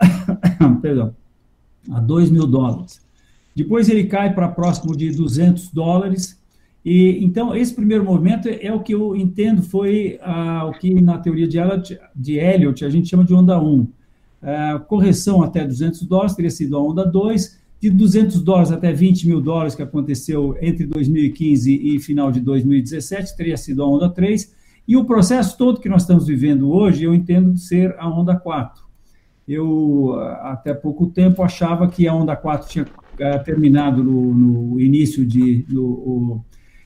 perdão, a 2 mil dólares. depois ele cai para próximo de 200 dólares, e então esse primeiro movimento é o que eu entendo foi ah, o que na teoria de Elliot, de Elliot a gente chama de onda 1. Ah, correção até 200 dólares teria sido a onda 2, de 200 dólares até 20 mil dólares, que aconteceu entre 2015 e final de 2017, teria sido a onda 3, e o processo todo que nós estamos vivendo hoje, eu entendo ser a onda 4. Eu, até pouco tempo, achava que a onda 4 tinha uh, terminado no, no, início de, no, o,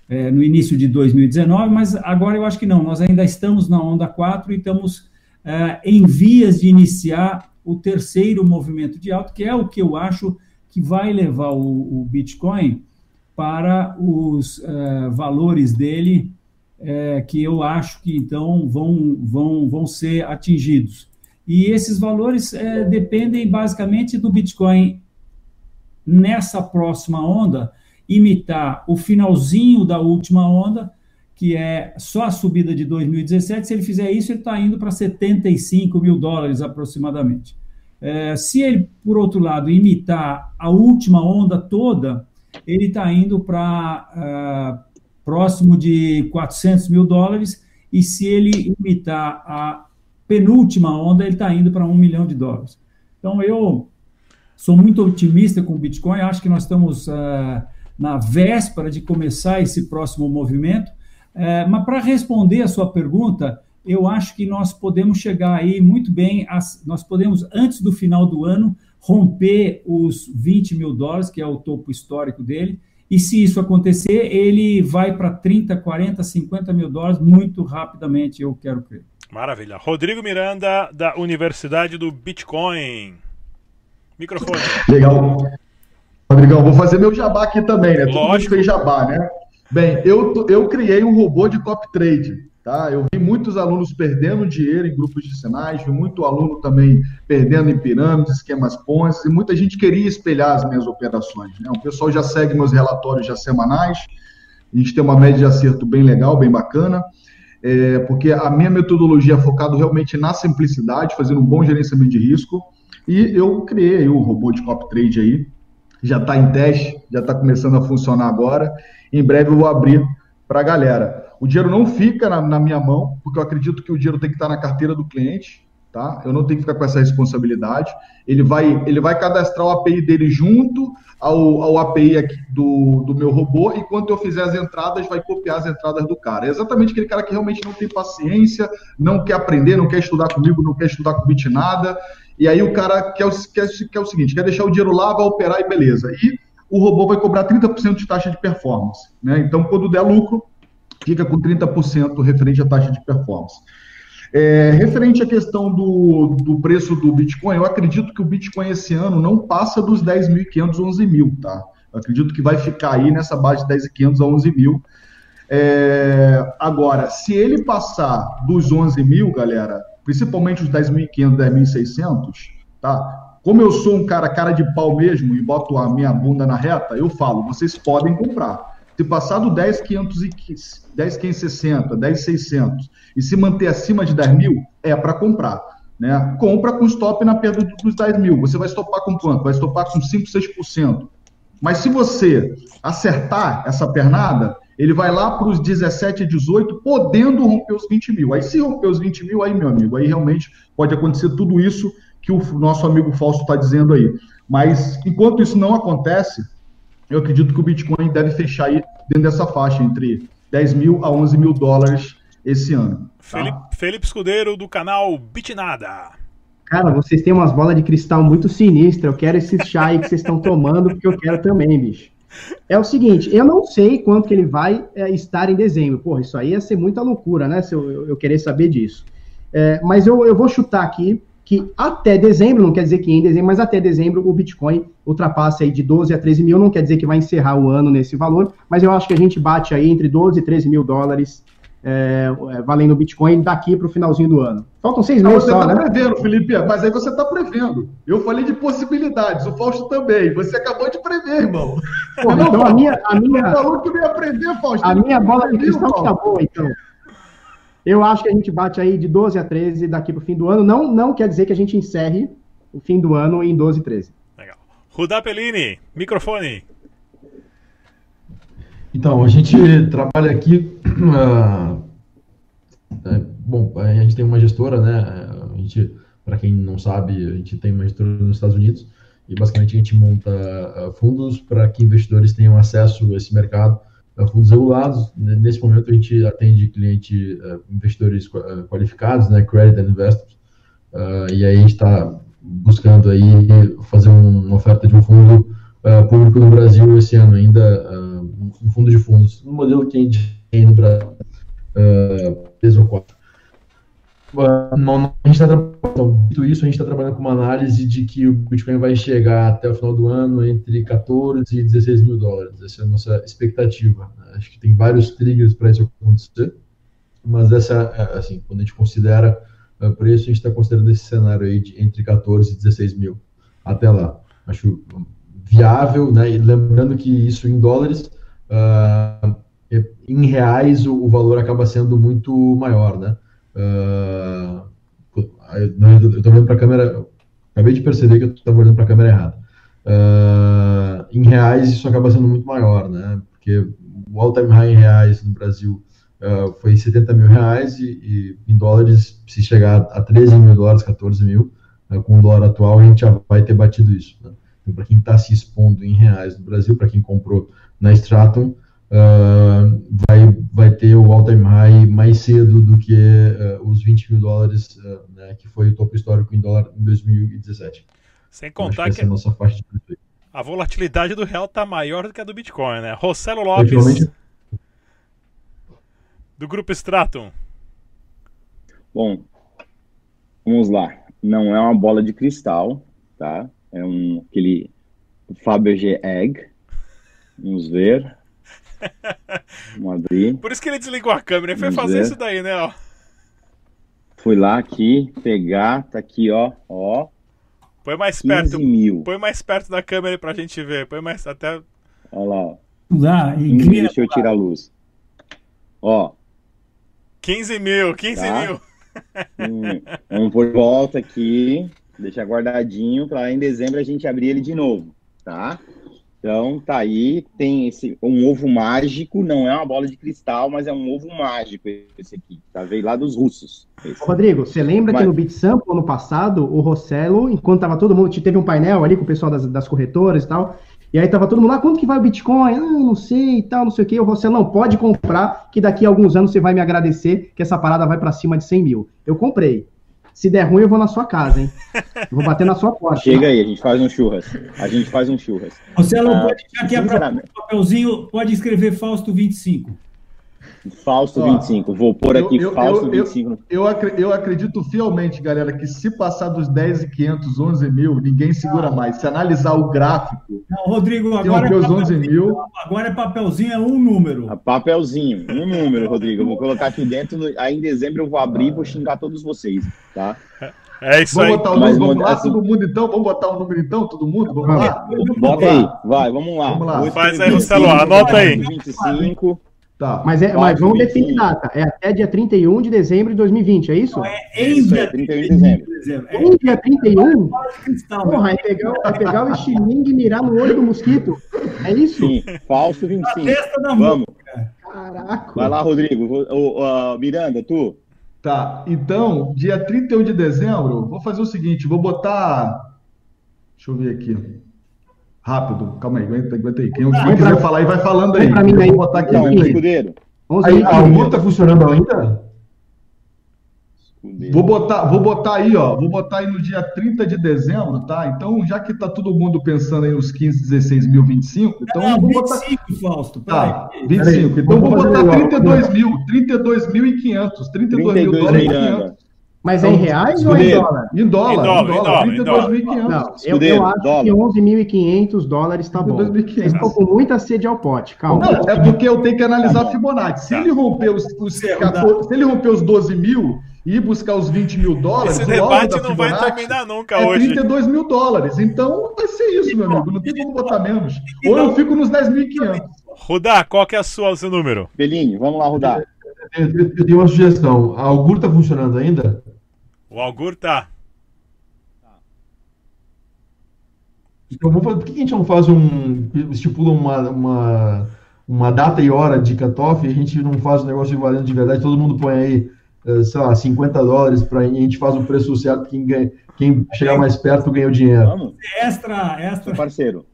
é, no início de 2019, mas agora eu acho que não, nós ainda estamos na onda 4 e estamos uh, em vias de iniciar o terceiro movimento de alta, que é o que eu acho que vai levar o, o Bitcoin para os uh, valores dele, uh, que eu acho que então vão, vão, vão ser atingidos. E esses valores uh, dependem basicamente do Bitcoin nessa próxima onda imitar o finalzinho da última onda, que é só a subida de 2017. Se ele fizer isso, ele está indo para 75 mil dólares aproximadamente. É, se ele, por outro lado, imitar a última onda toda, ele está indo para uh, próximo de 400 mil dólares, e se ele imitar a penúltima onda, ele está indo para um milhão de dólares. Então, eu sou muito otimista com o Bitcoin, acho que nós estamos uh, na véspera de começar esse próximo movimento, uh, mas para responder a sua pergunta, eu acho que nós podemos chegar aí muito bem, nós podemos, antes do final do ano, romper os 20 mil dólares, que é o topo histórico dele, e se isso acontecer, ele vai para 30, 40, 50 mil dólares muito rapidamente, eu quero crer. Maravilha. Rodrigo Miranda, da Universidade do Bitcoin. Microfone. Legal. Rodrigão, vou fazer meu jabá aqui também, né? Lógico. Todo mundo fez jabá, né? Bem, eu, eu criei um robô de copy trade. Tá? Eu vi muitos alunos perdendo dinheiro em grupos de sinais, vi muito aluno também perdendo em pirâmides, esquemas Ponzi, e muita gente queria espelhar as minhas operações. Né? O pessoal já segue meus relatórios já semanais, a gente tem uma média de acerto bem legal, bem bacana, é, porque a minha metodologia é focada realmente na simplicidade, fazendo um bom gerenciamento de risco, e eu criei o robô de copy trade aí, já está em teste, já está começando a funcionar agora, em breve eu vou abrir para a galera. O dinheiro não fica na, na, minha mão, porque eu acredito que o dinheiro tem que estar na carteira do cliente, tá? Eu não tenho que ficar com essa responsabilidade. Ele vai, ele vai cadastrar o API dele junto ao, ao API do, do meu robô, e quando eu fizer as entradas, vai copiar as entradas do cara. É exatamente aquele cara que realmente não tem paciência, não quer aprender, não quer estudar comigo, não quer estudar com bit nada. E aí o cara quer o, quer, quer o seguinte, quer deixar o dinheiro lá, vai operar e beleza. E o robô vai cobrar 30% de taxa de performance. Né? Então, quando der lucro, fica com 30% referente à taxa de performance. É, referente à questão do, do preço do Bitcoin, eu acredito que o Bitcoin esse ano não passa dos 10.500, 11 mil, tá? Eu acredito que vai ficar aí nessa base de 10.500 a 11 mil. É, agora, se ele passar dos 11 mil, galera, principalmente os 10.500, 10.600, tá? Como eu sou um cara cara de pau mesmo e boto a minha bunda na reta, eu falo, vocês podem comprar. Se passar do 10,515, 10,560, 10,600 e se manter acima de 10 mil, é para comprar. Né? Compra com stop na perda dos 10 mil. Você vai estopar com quanto? Vai estopar com 5, 6%. Mas se você acertar essa pernada, ele vai lá para os 17, 18, podendo romper os 20 mil. Aí, se romper os 20 mil, aí, meu amigo, aí realmente pode acontecer tudo isso que o nosso amigo Fausto está dizendo aí. Mas, enquanto isso não acontece, eu acredito que o Bitcoin deve fechar aí dentro dessa faixa, entre 10 mil a 11 mil dólares esse ano. Tá? Felipe, Felipe Escudeiro, do canal Bitnada. Cara, vocês têm umas bolas de cristal muito sinistras. Eu quero esse chá aí que vocês estão tomando, porque eu quero também, bicho. É o seguinte, eu não sei quanto que ele vai é, estar em dezembro. Porra, isso aí ia ser muita loucura, né? Se eu, eu querer saber disso. É, mas eu, eu vou chutar aqui que até dezembro, não quer dizer que em dezembro, mas até dezembro o Bitcoin ultrapasse aí de 12 a 13 mil, não quer dizer que vai encerrar o ano nesse valor, mas eu acho que a gente bate aí entre 12 e 13 mil dólares é, é, valendo o Bitcoin daqui para o finalzinho do ano. Faltam seis meses você só, tá né? prevendo, Felipe, mas aí você está prevendo. Eu falei de possibilidades, o Fausto também. Você acabou de prever, irmão. Pô, não, então a minha... A minha... falou que não ia prever, Fausto. A minha bola de cristal está boa, então. Eu acho que a gente bate aí de 12 a 13 daqui para o fim do ano. Não, não quer dizer que a gente encerre o fim do ano em 12 e 13. Legal. Rudá Pellini, microfone. Então, a gente trabalha aqui. Uh, é, bom, a gente tem uma gestora, né? A gente, para quem não sabe, a gente tem uma gestora nos Estados Unidos e basicamente a gente monta uh, fundos para que investidores tenham acesso a esse mercado, fundos regulados. Nesse momento a gente atende cliente, investidores qualificados, né? Credit investors. e aí a gente está buscando aí fazer um, uma oferta de um fundo público no Brasil esse ano ainda um fundo de fundos, um modelo que a gente tem no Brasil, três ou quatro. Não, a gente está trabalhando, isso, a gente está trabalhando com uma análise de que o Bitcoin vai chegar até o final do ano entre 14 e 16 mil dólares. Essa é a nossa expectativa. Acho que tem vários triggers para isso acontecer, mas essa, é, assim, quando a gente considera o uh, preço, a gente está considerando esse cenário aí de entre 14 e 16 mil até lá. Acho viável, né? E lembrando que isso em dólares uh, em reais o, o, valor acaba sendo muito maior, né? Uh, eu estou olhando para a câmera, acabei de perceber que eu estava olhando para a câmera errada. Uh, em reais isso acaba sendo muito maior, né? Porque o all-time high em reais no Brasil uh, foi 70 mil reais e, e, em dólares, se chegar a 13 mil dólares, 14 mil, uh, com o dólar atual, a gente já vai ter batido isso. Né? Então, para quem está se expondo em reais no Brasil, para quem comprou na Stratum, uh, vai, vai ter o all-time high mais cedo do que uh, os 20 mil dólares, uh, né, que foi o topo histórico em dólar em 2017. Sem então, contar que, que a nossa faixa de a volatilidade do real está maior do que a do Bitcoin, né? Rossello Lopes, do Grupo Stratum. Bom, vamos lá. Não é uma bola de cristal, tá? É um aquele Fabergé Egg, Vamos ver. Vamos abrir. Por isso que ele desligou a câmera. Ele foi fazer ver. isso daí, né? Ó. Fui lá aqui, pegar, tá aqui, ó. ó Põe mais perto. Mil. Põe mais perto da câmera pra gente ver. Põe mais até. Olha lá, ó. Dá, Deixa eu tirar a luz. Ó. 15 mil, 15 tá? mil. Hum, vamos por volta aqui. Deixar guardadinho para em dezembro a gente abrir ele de novo, tá? Então, tá aí, tem esse um ovo mágico, não é uma bola de cristal, mas é um ovo mágico esse aqui, tá? Veio lá dos russos. Esse. Rodrigo, você lembra mas... que no BitSample, ano passado, o Rossello, enquanto tava todo mundo, teve um painel ali com o pessoal das, das corretoras e tal, e aí tava todo mundo lá, quanto que vai o Bitcoin? Ah, não sei e tal, não sei o que. O Rossello, não, pode comprar, que daqui a alguns anos você vai me agradecer que essa parada vai para cima de 100 mil. Eu comprei. Se der ruim, eu vou na sua casa, hein? Eu vou bater na sua porta. Chega aí, a gente faz um churras. A gente faz um churras. Você não ah, pode deixar aqui a papelzinho, pode escrever Fausto 25. Fausto Ó, 25. Vou pôr aqui eu, Fausto eu, 25. Eu, eu, acredito fielmente, galera, que se passar dos 10 e 500, 11 mil, ninguém segura ah. mais. Se analisar o gráfico. Não, Rodrigo, agora é, 11 mil. agora é papelzinho, é um número. É papelzinho, um número, Rodrigo. Eu vou colocar aqui dentro. Aí em dezembro eu vou abrir e vou xingar todos vocês, tá? É isso vamos aí. Botar o número, vamos lá, assim, todo mundo então? Vamos botar o um número então, todo mundo? Vamos lá? Bota aí, vai, vamos lá. Vamos lá. Faz aí, Marcelo, anota aí. 25. Tá. Mas, é, mas vamos definir data. É até dia 31 de dezembro de 2020, é isso? Não, é em dia 31 de dezembro. É. Em dia 31? Porra, é pegar, é pegar o estilingue e mirar no olho do mosquito. É isso? Sim, falso 25. Vamos. Caraca. Vai lá, Rodrigo. O, o, Miranda, tu? Tá, então, dia 31 de dezembro, vou fazer o seguinte, vou botar. Deixa eu ver aqui. Rápido, calma aí, aguenta, aguenta aí. Quem, quem quiser pra... falar aí, vai falando aí. Pra mim, eu vou botar aqui. Não, escudeiro. Aí, a Almur tá funcionando ainda? Vou botar, vou botar aí, ó. Vou botar aí no dia 30 de dezembro, tá? Então, já que tá todo mundo pensando aí nos 15, 16 mil, 25, então Não, vou 25, botar... Fausto. Tá, 25. Então, vou botar 32 mil, 32 mil e 500. 32 mil dólares e 500. Mas é em reais ou é em dólar? Em dólar, em dólar, em dólar 32.500. Não, eu, eu acho dólar. que 11.500 dólares tá bom. Vocês estão com muita sede ao pote, calma. Não, é porque eu tenho que analisar a Fibonacci. Se ele romper os, os 14, se ele romper os 12 mil e ir buscar os 20 mil dólares, esse debate não vai terminar nunca é hoje. 32 mil dólares. Então vai ser isso, meu amigo. Não tem como botar menos. Ou eu fico nos 10.500. Rudá, qual que é a sua, o seu número? Belinho, vamos lá, Rudá. Eu tenho uma sugestão. A Augur está funcionando ainda? O Augur tá. Então, vamos fazer, por que a gente não faz um. estipula uma, uma, uma data e hora de cutoff e a gente não faz o negócio valendo de verdade? Todo mundo põe aí, eh, sei lá, 50 dólares para a gente faz o preço certo, quem, ganha, quem chegar mais perto ganha o dinheiro. Vamos, Extra, extra. parceiro.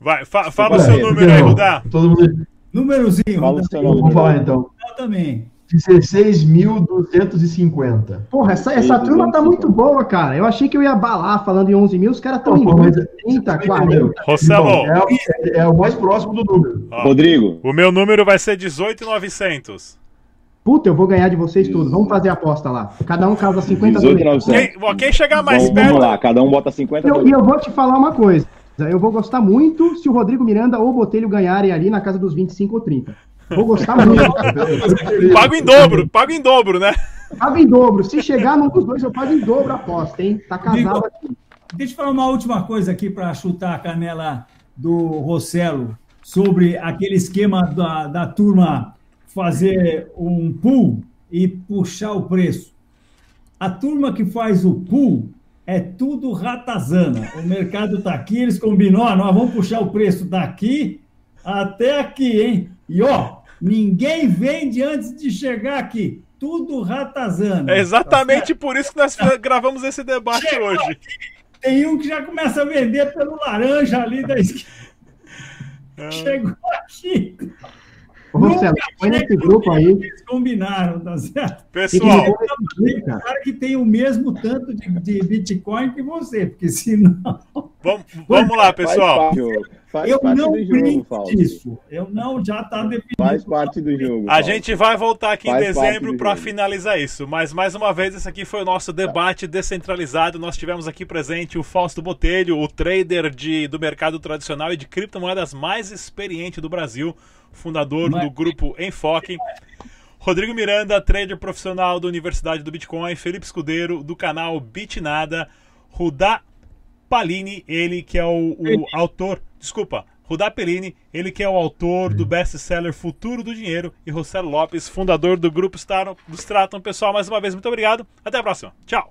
Vai, fa- fala o seu número aí? Rudá. Todo mundo. Númerozinho, Fala o seu nome. Vamos falar então. Eu também. 16.250. Porra, essa, essa turma tá sim. muito boa, cara. Eu achei que eu ia balar falando em 11 mil, os caras estão em pô, mas- 30, Entendeu? 40. Rossello, É, é- é o mais próximo do número. ó, Rodrigo, o meu número vai ser 18,900. Puta, eu vou ganhar de vocês tudo. Vamos fazer a aposta lá. Cada um causa 50 18 doletas. Quem, quem chegar mais vamos, perto. vamos lá, cada um bota 50 E e eu vou te falar uma coisa. Eu vou gostar muito se o Rodrigo Miranda ou o Botelho ganharem ali na casa dos 25 ou 30. Vou gostar muito. Pago em dobro, pago em dobro, né? pago em dobro. Se chegar num dos dois, eu pago em dobro a aposta, hein? Tá casado aqui. Deixa eu falar uma última coisa aqui para chutar a canela do Rossello sobre aquele esquema da, da turma fazer um pool e puxar o preço. A turma que faz o pool é tudo ratazana. O mercado está aqui, eles combinam, ó, nós vamos puxar o preço daqui até aqui, hein? E ó, ninguém vende antes de chegar aqui. Tudo ratazana. É exatamente por isso que nós gravamos esse debate hoje. Tem um que já começa a vender pelo laranja ali da esquerda. Chegou aqui. Ô, Marcelo, põe nesse grupo aí. Eles combinaram, tá certo? Pessoal, Tem cara. que tem o mesmo tanto de, de Bitcoin que você, porque senão. vamos, vamos lá, pessoal. Faz parte, do jogo. Faz eu parte não brinco disso. Eu não, já está definido. Faz parte do jogo. A gente vai voltar aqui em Faz parte dezembro para finalizar isso. Mas mais uma vez, esse aqui foi o nosso debate descentralizado. Nós tivemos aqui presente o Fausto Botelho, o trader de, do mercado tradicional e de criptomoedas mais experiente do Brasil, fundador do grupo Enfoque. Rodrigo Miranda, trader profissional da Universidade do Bitcoin, Felipe Escudeiro, do canal Bitnada, Rudá Palini, ele que é o, o autor, desculpa, Rudá Pellini, ele que é o autor do best-seller Futuro do Dinheiro, e Rossello Lopes, fundador do grupo Stratum. do Stratum. Pessoal, mais uma vez, muito obrigado. Até a próxima. Tchau.